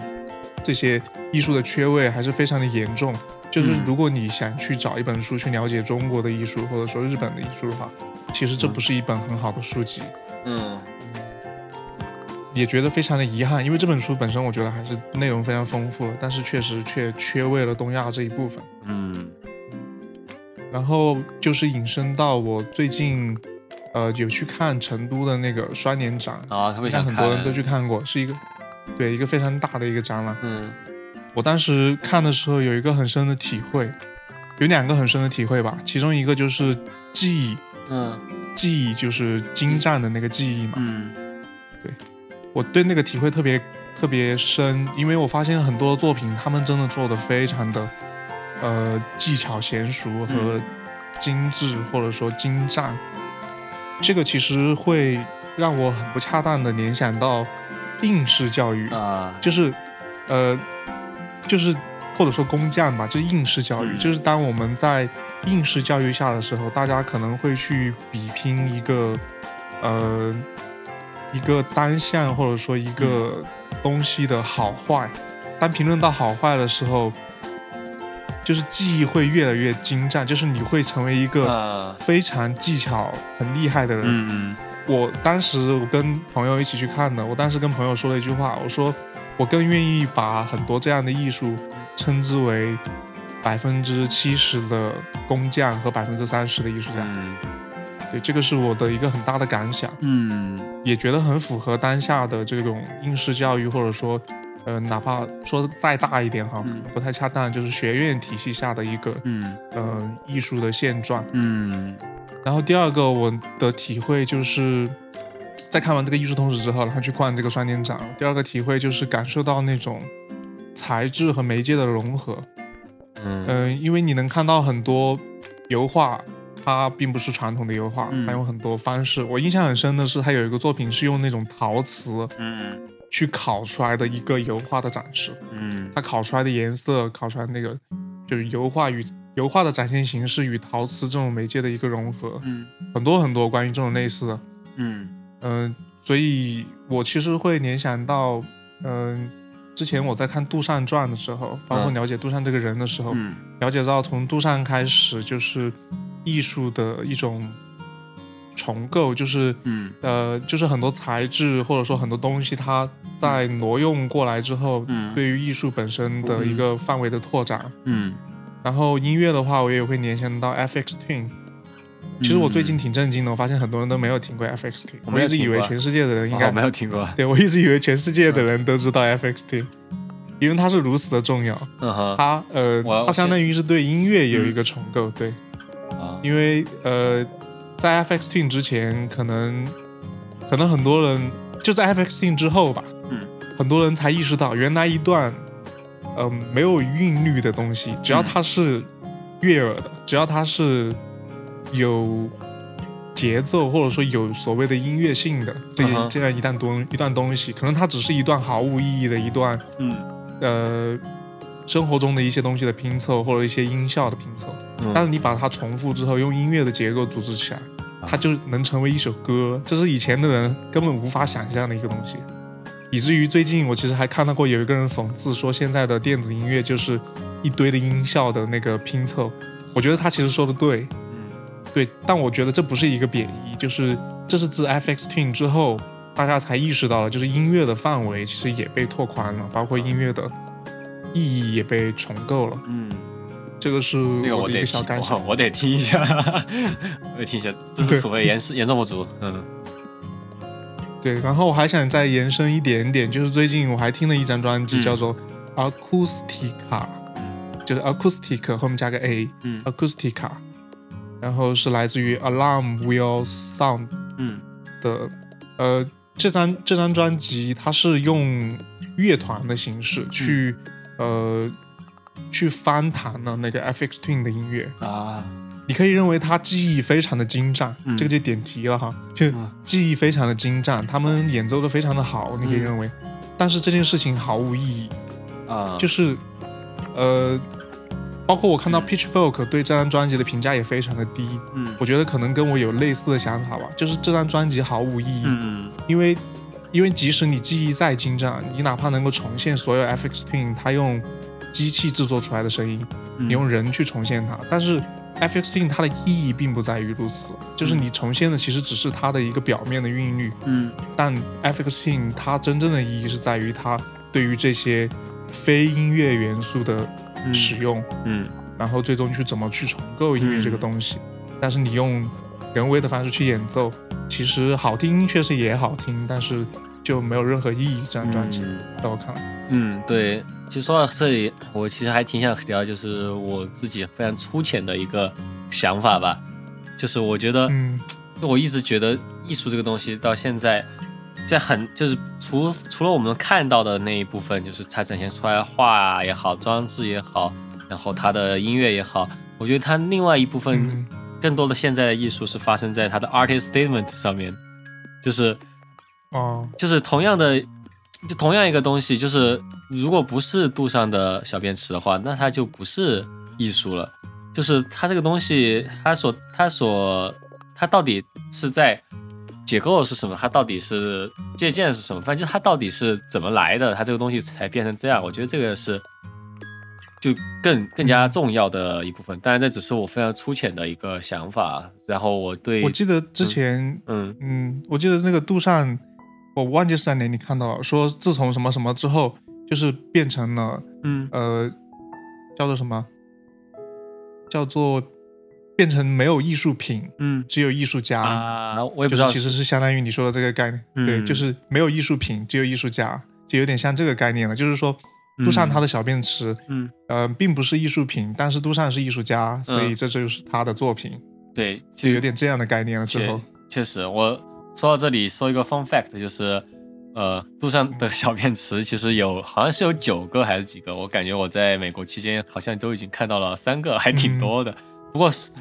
这些艺术的缺位还是非常的严重。就是如果你想去找一本书去了解中国的艺术，或者说日本的艺术的话，其实这不是一本很好的书籍。嗯。也觉得非常的遗憾，因为这本书本身我觉得还是内容非常丰富，但是确实却缺位了东亚这一部分。嗯，然后就是引申到我最近，呃，有去看成都的那个双年展啊，特别想看，很多人都去看过，是一个对一个非常大的一个展览。嗯，我当时看的时候有一个很深的体会，有两个很深的体会吧，其中一个就是记忆，嗯，记忆就是精湛的那个记忆嘛。嗯，对。我对那个体会特别特别深，因为我发现很多作品，他们真的做的非常的，呃，技巧娴熟和精致，或者说精湛。这个其实会让我很不恰当的联想到应试教育啊，就是，呃，就是或者说工匠吧，就是应试教育，就是当我们在应试教育下的时候，大家可能会去比拼一个，呃。一个单项或者说一个东西的好坏，当评论到好坏的时候，就是技艺会越来越精湛，就是你会成为一个非常技巧很厉害的人。嗯我当时我跟朋友一起去看的，我当时跟朋友说了一句话，我说我更愿意把很多这样的艺术称之为百分之七十的工匠和百分之三十的艺术家。对，这个是我的一个很大的感想，嗯，也觉得很符合当下的这种应试教育，或者说，呃，哪怕说再大一点哈，不太恰当，就是学院体系下的一个，嗯，呃，艺术的现状，嗯。然后第二个我的体会就是，在看完这个艺术通史之后，然后去逛这个双年展，第二个体会就是感受到那种材质和媒介的融合，嗯，因为你能看到很多油画。它并不是传统的油画，嗯。它有很多方式。我印象很深的是，它有一个作品是用那种陶瓷嗯。去烤出来的一个油画的展示，嗯。它烤出来的颜色，烤出来那个就是油画与油画的展现形式与陶瓷这种媒介的一个融合，嗯。很多很多关于这种类似的，嗯嗯、所以我其实会联想到，嗯、之前我在看杜尚传的时候，包括嗯。了解杜尚这个人的时候，嗯。了解到从杜尚开始就是艺术的一种重构，就是嗯。呃，就是很多材质或者说很多东西，它在挪用过来之后，嗯。对于艺术本身的一个范围的拓展。嗯，然后音乐的话，我也会联想到 FX Twin。其实我最近挺震惊的，我发现很多人都没有听过 FX Twin。我一直以为全世界的人应该我没有听过。对我一直以为全世界的人都知道 FX Twin，因为它是如此的重要。嗯哼它呃，它相当于是对音乐有一个重构，对，啊因为呃，在 FX Twin 之前，可能可能很多人就在 FX Twin 之后吧，嗯，很多人才意识到，原来一段呃没有韵律的东西，只要嗯。它是悦耳的，只要它是有节奏或者说有所谓的音乐性的这这样一段东一段东西，可能它只是一段毫无意义的一段嗯呃生活中的一些东西的拼凑，或者一些音效的拼凑。嗯但是你把它重复之后，用音乐的结构组织起来，它就能成为一首歌，这是以前的人根本无法想象的一个东西。以至于最近我其实还看到过有一个人讽刺说，现在的电子音乐就是一堆的音效的那个拼凑。我觉得他其实说的对，嗯对，但我觉得这不是一个贬义，就是这是自 FX Twin 之后，大家才意识到了，就是音乐的范围其实也被拓宽了，包括音乐的意义也被重构了。嗯，这个是这个我得听小感想。我得听一下，我得听一下，这是对所谓严严重不足。嗯对，然后我还想再延伸一点点，就是最近我还听了一张专辑，嗯叫做 Acoustica，、就是 Acoustic 后面加个 A，Acoustica，、嗯 Acoustica 然后是来自于 Alarm Will Sound 嗯。的，呃，这张这张专辑它是用乐团的形式去、呃去翻弹了那个 FX Twin 的音乐，啊。你可以认为它技艺非常的精湛，嗯。这个就点题了哈，就嗯。技艺非常的精湛，他们演奏的非常的好，你可以嗯。认为，但是这件事情毫无意义，啊，就是呃，包括我看到嗯 Pitchfork 对这张专辑的评价也非常的低，嗯。我觉得可能跟我有类似的想法吧，就是这张专辑毫无意义，嗯。因为因为即使你技艺再精湛，你哪怕能够重现所有 FX Twin 他用机器制作出来的声音，嗯。你用人去重现它，但是 FX Twin 它的意义并不在于如此，就是你重现的其实只是它的一个表面的韵律，嗯。但 FX Twin 它真正的意义是在于它对于这些非音乐元素的嗯使用，嗯。然后最终去怎么去重构音乐这个东西。但是你用人为的方式去演奏，其实好听确实也好听，但是就没有任何意义。这张专辑嗯。在我看来，嗯，对，其实说到这里，我其实还挺想聊，就是我自己非常粗浅的一个想法吧，就是我觉得，嗯。我一直觉得艺术这个东西到现在，在很就是除除了我们看到的那一部分，就是它展现出来画也好，装置也好，然后它的音乐也好，我觉得它另外一部分嗯更多的现在的艺术是发生在它的 artist statement 上面，就是哦，就是同样的，就同样一个东西，就是如果不是杜尚的小便池的话，那它就不是艺术了。就是它这个东西，它所它所它到底是在解构是什么？它到底是借鉴是什么？反正就它到底是怎么来的？它这个东西才变成这样？我觉得这个是就更更加重要的一部分。当然，这只是我非常粗浅的一个想法。然后我对我记得之前，嗯嗯，我记得那个杜尚，我忘记是在哪里看到了，说自从什么什么之后，就是变成了嗯呃，叫做什么？叫做变成没有艺术品，嗯只有艺术家。啊，我也不知道就是其实是相当于你说的这个概念，对，嗯就是没有艺术品，只有艺术家，就有点像这个概念了。就是说，杜尚他的小便池，嗯。呃，并不是艺术品，但是杜尚是艺术家，所以这就是他的作品，对，就有点这样的概念了。之后，确实，我说到这里说一个 fun fact，就是呃，杜尚的小便池其实有好像是有九个还是几个，我感觉我在美国期间好像都已经看到了三个，还挺多的。不过是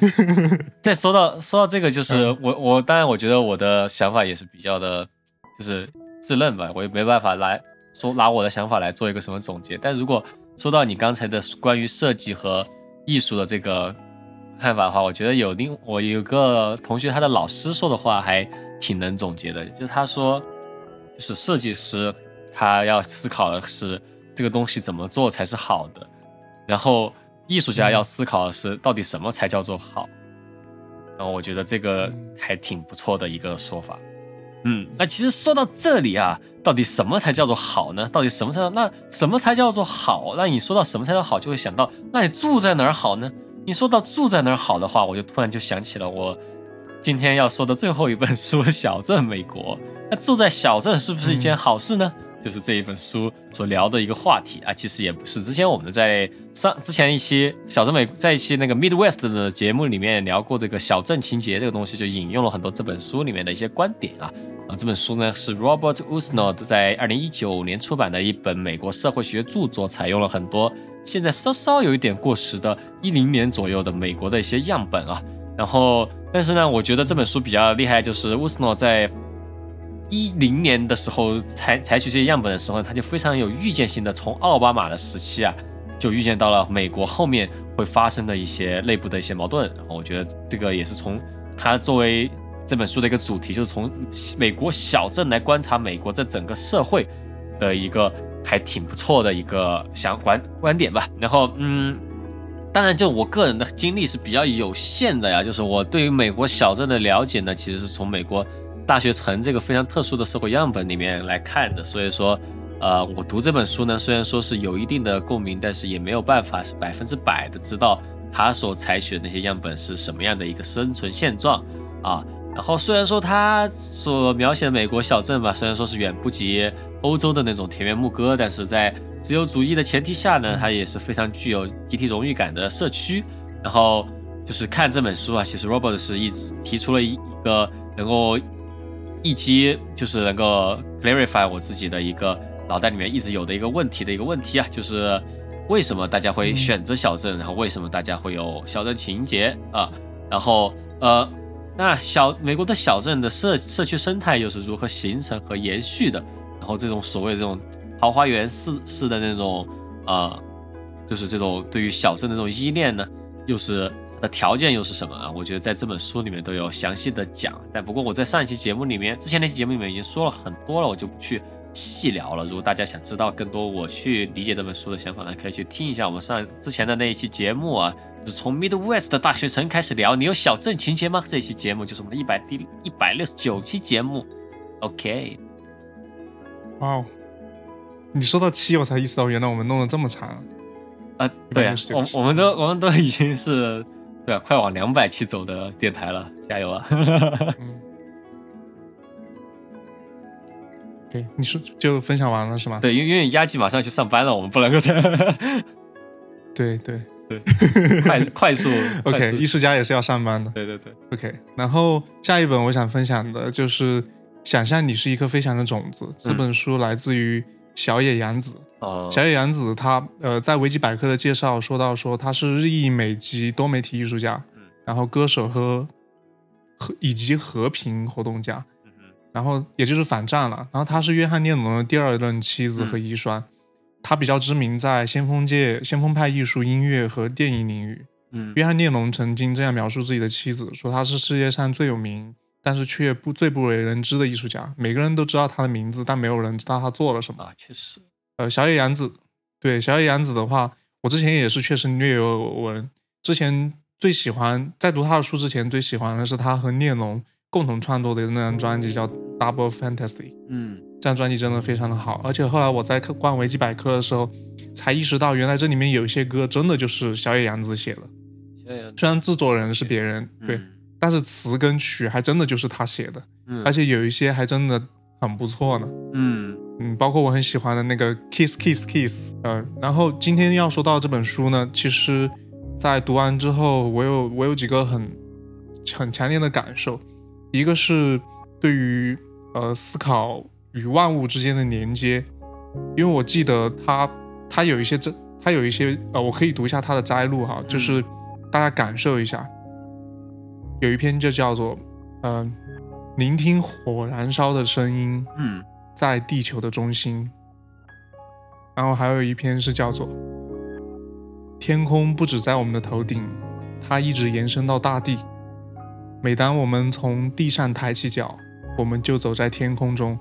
再说到 [LAUGHS] 说到这个，就是我我当然我觉得我的想法也是比较的，就是自认吧，我也没办法来说拿我的想法来做一个什么总结。但如果说到你刚才的关于设计和艺术的这个看法的话，我觉得有另我有个同学他的老师说的话还挺能总结的，就是他说，就是设计师他要思考的是这个东西怎么做才是好的，然后艺术家要思考的是到底什么才叫做好。然后我觉得这个还挺不错的一个说法。嗯，那其实说到这里啊，到底什么才叫做好呢？到底什么才叫那什么才叫做好？那你说到什么才叫好，就会想到那你住在哪儿好呢？你说到住在哪儿好的话，我就突然就想起了我今天要说的最后一本书《小镇美国》。那住在小镇是不是一件好事呢？就是这一本书所聊的一个话题啊。其实也不是，之前我们在上之前一期小镇美在一期那个 Midwest 的节目里面聊过这个小镇情节这个东西，就引用了很多这本书里面的一些观点啊。啊，这本书呢是 Robert Usnod 在二零一九年出版的一本美国社会学著作，采用了很多现在稍稍有一点过时的一零年左右的美国的一些样本啊。然后，但是呢，我觉得这本书比较厉害，就是 Usnod 在一零年的时候采采取这些样本的时候，他就非常有预见性的从奥巴马的时期啊，就预见到了美国后面会发生的一些内部的一些矛盾。然后，我觉得这个也是从他作为。这本书的一个主题就是从美国小镇来观察美国这整个社会的一个还挺不错的一个想观观点吧。然后，嗯，当然，就我个人的经历是比较有限的呀。就是我对于美国小镇的了解呢，其实是从美国大学城这个非常特殊的社会样本里面来看的。所以说，呃，我读这本书呢，虽然说是有一定的共鸣，但是也没有办法是百分之百的知道他所采取的那些样本是什么样的一个生存现状啊。然后虽然说他所描写的美国小镇吧，虽然说是远不及欧洲的那种田园牧歌，但是在自由主义的前提下呢，它也是非常具有集体荣誉感的社区。然后就是看这本书啊，其实 Robert 是一直提出了一个能够一击就是能够 clarify 我自己的一个脑袋里面一直有的一个问题的一个问题啊，就是为什么大家会选择小镇，然后为什么大家会有小镇情节啊？然后呃。那小美国的小镇的社社区生态又是如何形成和延续的？然后这种所谓这种桃花源式式的那种呃，就是这种对于小镇的这种依恋呢，又是的条件又是什么啊？我觉得在这本书里面都有详细的讲。但不过我在上一期节目里面，之前那期节目里面已经说了很多了，我就不去细聊了。如果大家想知道更多我去理解这本书的想法呢，可以去听一下我们上之前的那一期节目啊。是从 Midwest 大学城开始聊，你有小镇情节吗？这期节目就是我们的一百第一百六十九期节目。OK，哇哦，你说到七，我才意识到原来我们弄了这么长啊！对啊，我我们都我们都已经是对啊，快往两百期走的电台了，加油啊！[LAUGHS] 嗯对，你说就分享完了是吗？对，因为因为压季马上去上班了，我们不能够再。[LAUGHS] 对对。[LAUGHS] 对，快快速。OK，艺术家也是要上班的。对对对。OK，然后下一本我想分享的就是《想象你是一颗飞翔的种子》这本书来自于小野洋子。哦。小野洋子他呃在维基百科的介绍说到说他是日裔美籍多媒体艺术家，然后歌手和和以及和平活动家，然后也就是反战了。然后他是约翰列侬的第二任妻子和遗孀。他比较知名在先锋界、先锋派艺术、音乐和电影领域。嗯，约翰列侬曾经这样描述自己的妻子，说她是世界上最有名，但是却不最不为人知的艺术家。每个人都知道他的名字，但没有人知道他做了什么。啊，确实。呃，小野洋子，对小野洋子的话，我之前也是确实略有耳闻。之前最喜欢在读他的书之前，最喜欢的是他和聂龙共同创作的那张专辑，叫《Double Fantasy》。嗯。这张专辑真的非常的好，而且后来我在逛维基百科的时候，才意识到原来这里面有一些歌真的就是小野洋子写的。虽然制作人是别人，对，但是词跟曲还真的就是他写的。嗯，而且有一些还真的很不错呢。嗯嗯，包括我很喜欢的那个 Kiss Kiss Kiss。呃，然后今天要说到这本书呢，其实，在读完之后，我有我有几个很很强烈的感受，一个是对于呃思考。与万物之间的连接，因为我记得他，他有一些这，他有一些呃，我可以读一下他的摘录哈，就是大家感受一下。有一篇就叫做“嗯、聆听火燃烧的声音，嗯在地球的中心”，然后还有一篇是叫做“天空不止在我们的头顶，它一直延伸到大地。每当我们从地上抬起脚，我们就走在天空中。”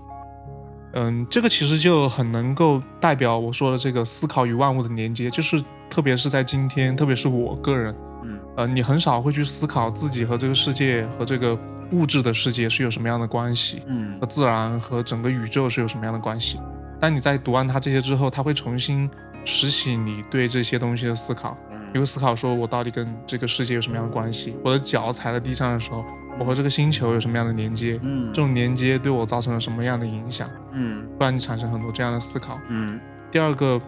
嗯，这个其实就很能够代表我说的这个思考与万物的连接，就是特别是在今天，特别是我个人，嗯呃，你很少会去思考自己和这个世界和这个物质的世界是有什么样的关系，嗯和自然和整个宇宙是有什么样的关系。当你在读完它这些之后，它会重新拾起你对这些东西的思考，你会思考说，我到底跟这个世界有什么样的关系？我的脚踩在地上的时候，我和这个星球有什么样的连接？嗯这种连接对我造成了什么样的影响？嗯会让你产生很多这样的思考。嗯第二个，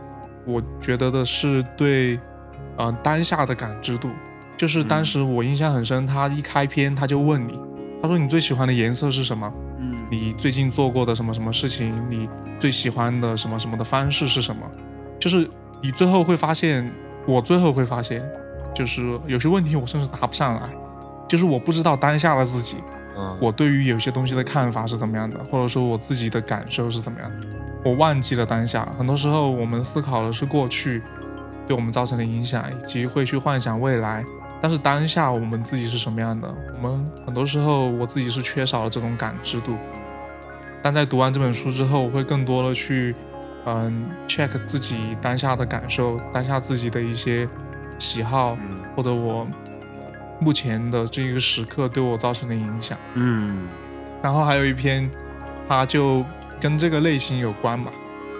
我觉得的是对，呃，当下的感知度，就是当时我印象很深，他一开篇他就问你，他说你最喜欢的颜色是什么？嗯你最近做过的什么什么事情？你最喜欢的什么什么的方式是什么？就是你最后会发现，我最后会发现，就是有些问题我甚至答不上来，就是我不知道当下的自己，嗯，我对于有些东西的看法是怎么样的，或者说我自己的感受是怎么样的，我忘记了当下。很多时候我们思考的是过去对我们造成的影响，以及会去幻想未来，但是当下我们自己是什么样的，我们很多时候我自己是缺少了这种感知度。但在读完这本书之后，我会更多的去，嗯，check 自己当下的感受，当下自己的一些喜好，嗯或者我目前的这个时刻对我造成的影响。嗯然后还有一篇，它就跟这个类型有关吧。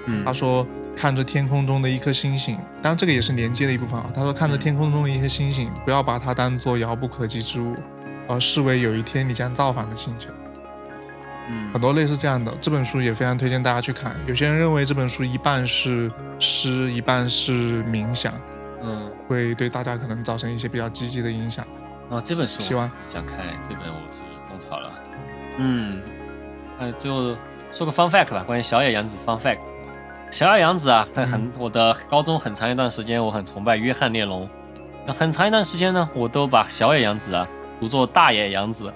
嗯，他说看着天空中的一颗星星，当然这个也是连接的一部分啊。他说看着天空中的一颗星星，不要把它当做遥不可及之物，而视为有一天你将造访的星球。嗯很多类似这样的，这本书也非常推荐大家去看。有些人认为这本书一半是诗，一半是冥想，嗯，会对大家可能造成一些比较积极的影响。哦，这本书希望想看，这本我是种草了。嗯，呃，最后说个 fun fact 吧，关于小野洋子 fun fact。小野洋子啊，在很、我的高中很长一段时间，我很崇拜约翰列侬。那很长一段时间呢，我都把小野洋子啊读作大野洋子。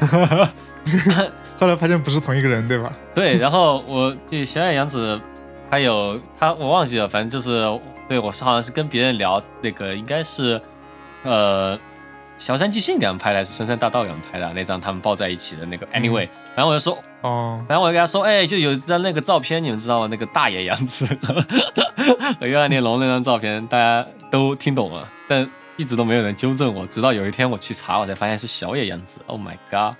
[LAUGHS] 后来发现不是同一个人，对吧？对，然后我这小野洋子，还有他我忘记了，反正就是对我是好像是跟别人聊那个应该是呃小山寄信给他们拍的，还是深山大道给他们拍的那张他们抱在一起的那个 anyway，、然后我就说，哦，然后我就跟他说，哎，就有一张那个照片，你们知道吗？那个大野洋子和约翰列侬那张照片，大家都听懂了，但一直都没有人纠正我，直到有一天我去查，我才发现是小野洋子。Oh my god！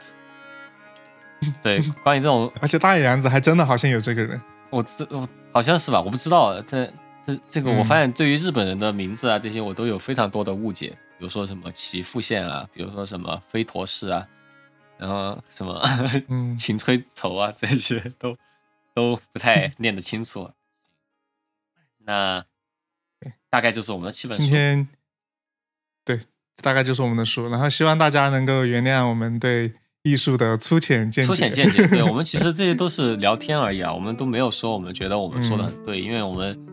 [LAUGHS] 对，关于这种而且大野洋子还真的好像有这个人。我这我好像是吧，我不知道。这这这个，嗯我发现对于日本人的名字啊，这些我都有非常多的误解。比如说什么岐阜县啊，比如说什么飞陀市啊，然后什么嗯，[LAUGHS] 秦吹愁啊，这些都都不太 [LAUGHS] 念得清楚。那大概就是我们的七本书。今天对，大概就是我们的书，然后希望大家能够原谅我们对艺术的粗浅见解。粗浅见解，对我们其实这些都是聊天而已啊，我们都没有说我们觉得我们说的很对，因为我们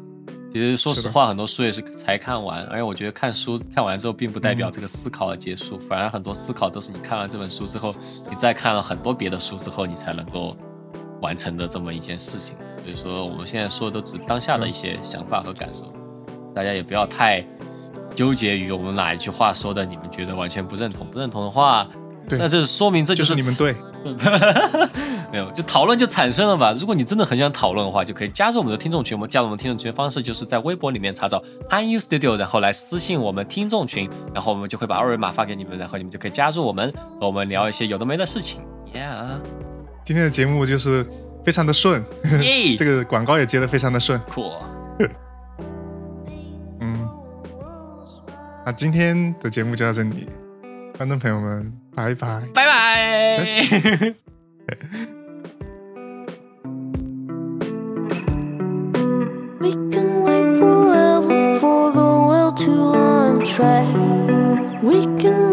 其实说实话，很多书也是才看完，而且我觉得看书看完之后，并不代表这个思考的结束，反而很多思考都是你看完这本书之后，你再看了很多别的书之后，你才能够完成的这么一件事情。所以说，我们现在说的都只是当下的一些想法和感受，大家也不要太纠结于我们哪一句话说的，你们觉得完全不认同，不认同的话。对那这说明这就是你们对，[LAUGHS] 没有，就讨论就产生了吧。如果你真的很想讨论的话，就可以加入我们的听众群。我们加入我们听众群的方式就是在微博里面查找 Han You Studio，然后来私信我们听众群，然后我们就会把二维码发给你们，然后你们就可以加入我们，和我们聊一些有的没的事情。Yeah，今天的节目就是非常的顺，耶这个广告也接的非常的顺。酷。[LAUGHS] 嗯，那今天的节目就到这里，观众朋友们，拜拜，拜拜。we can wait forever for the world to untrack. We can.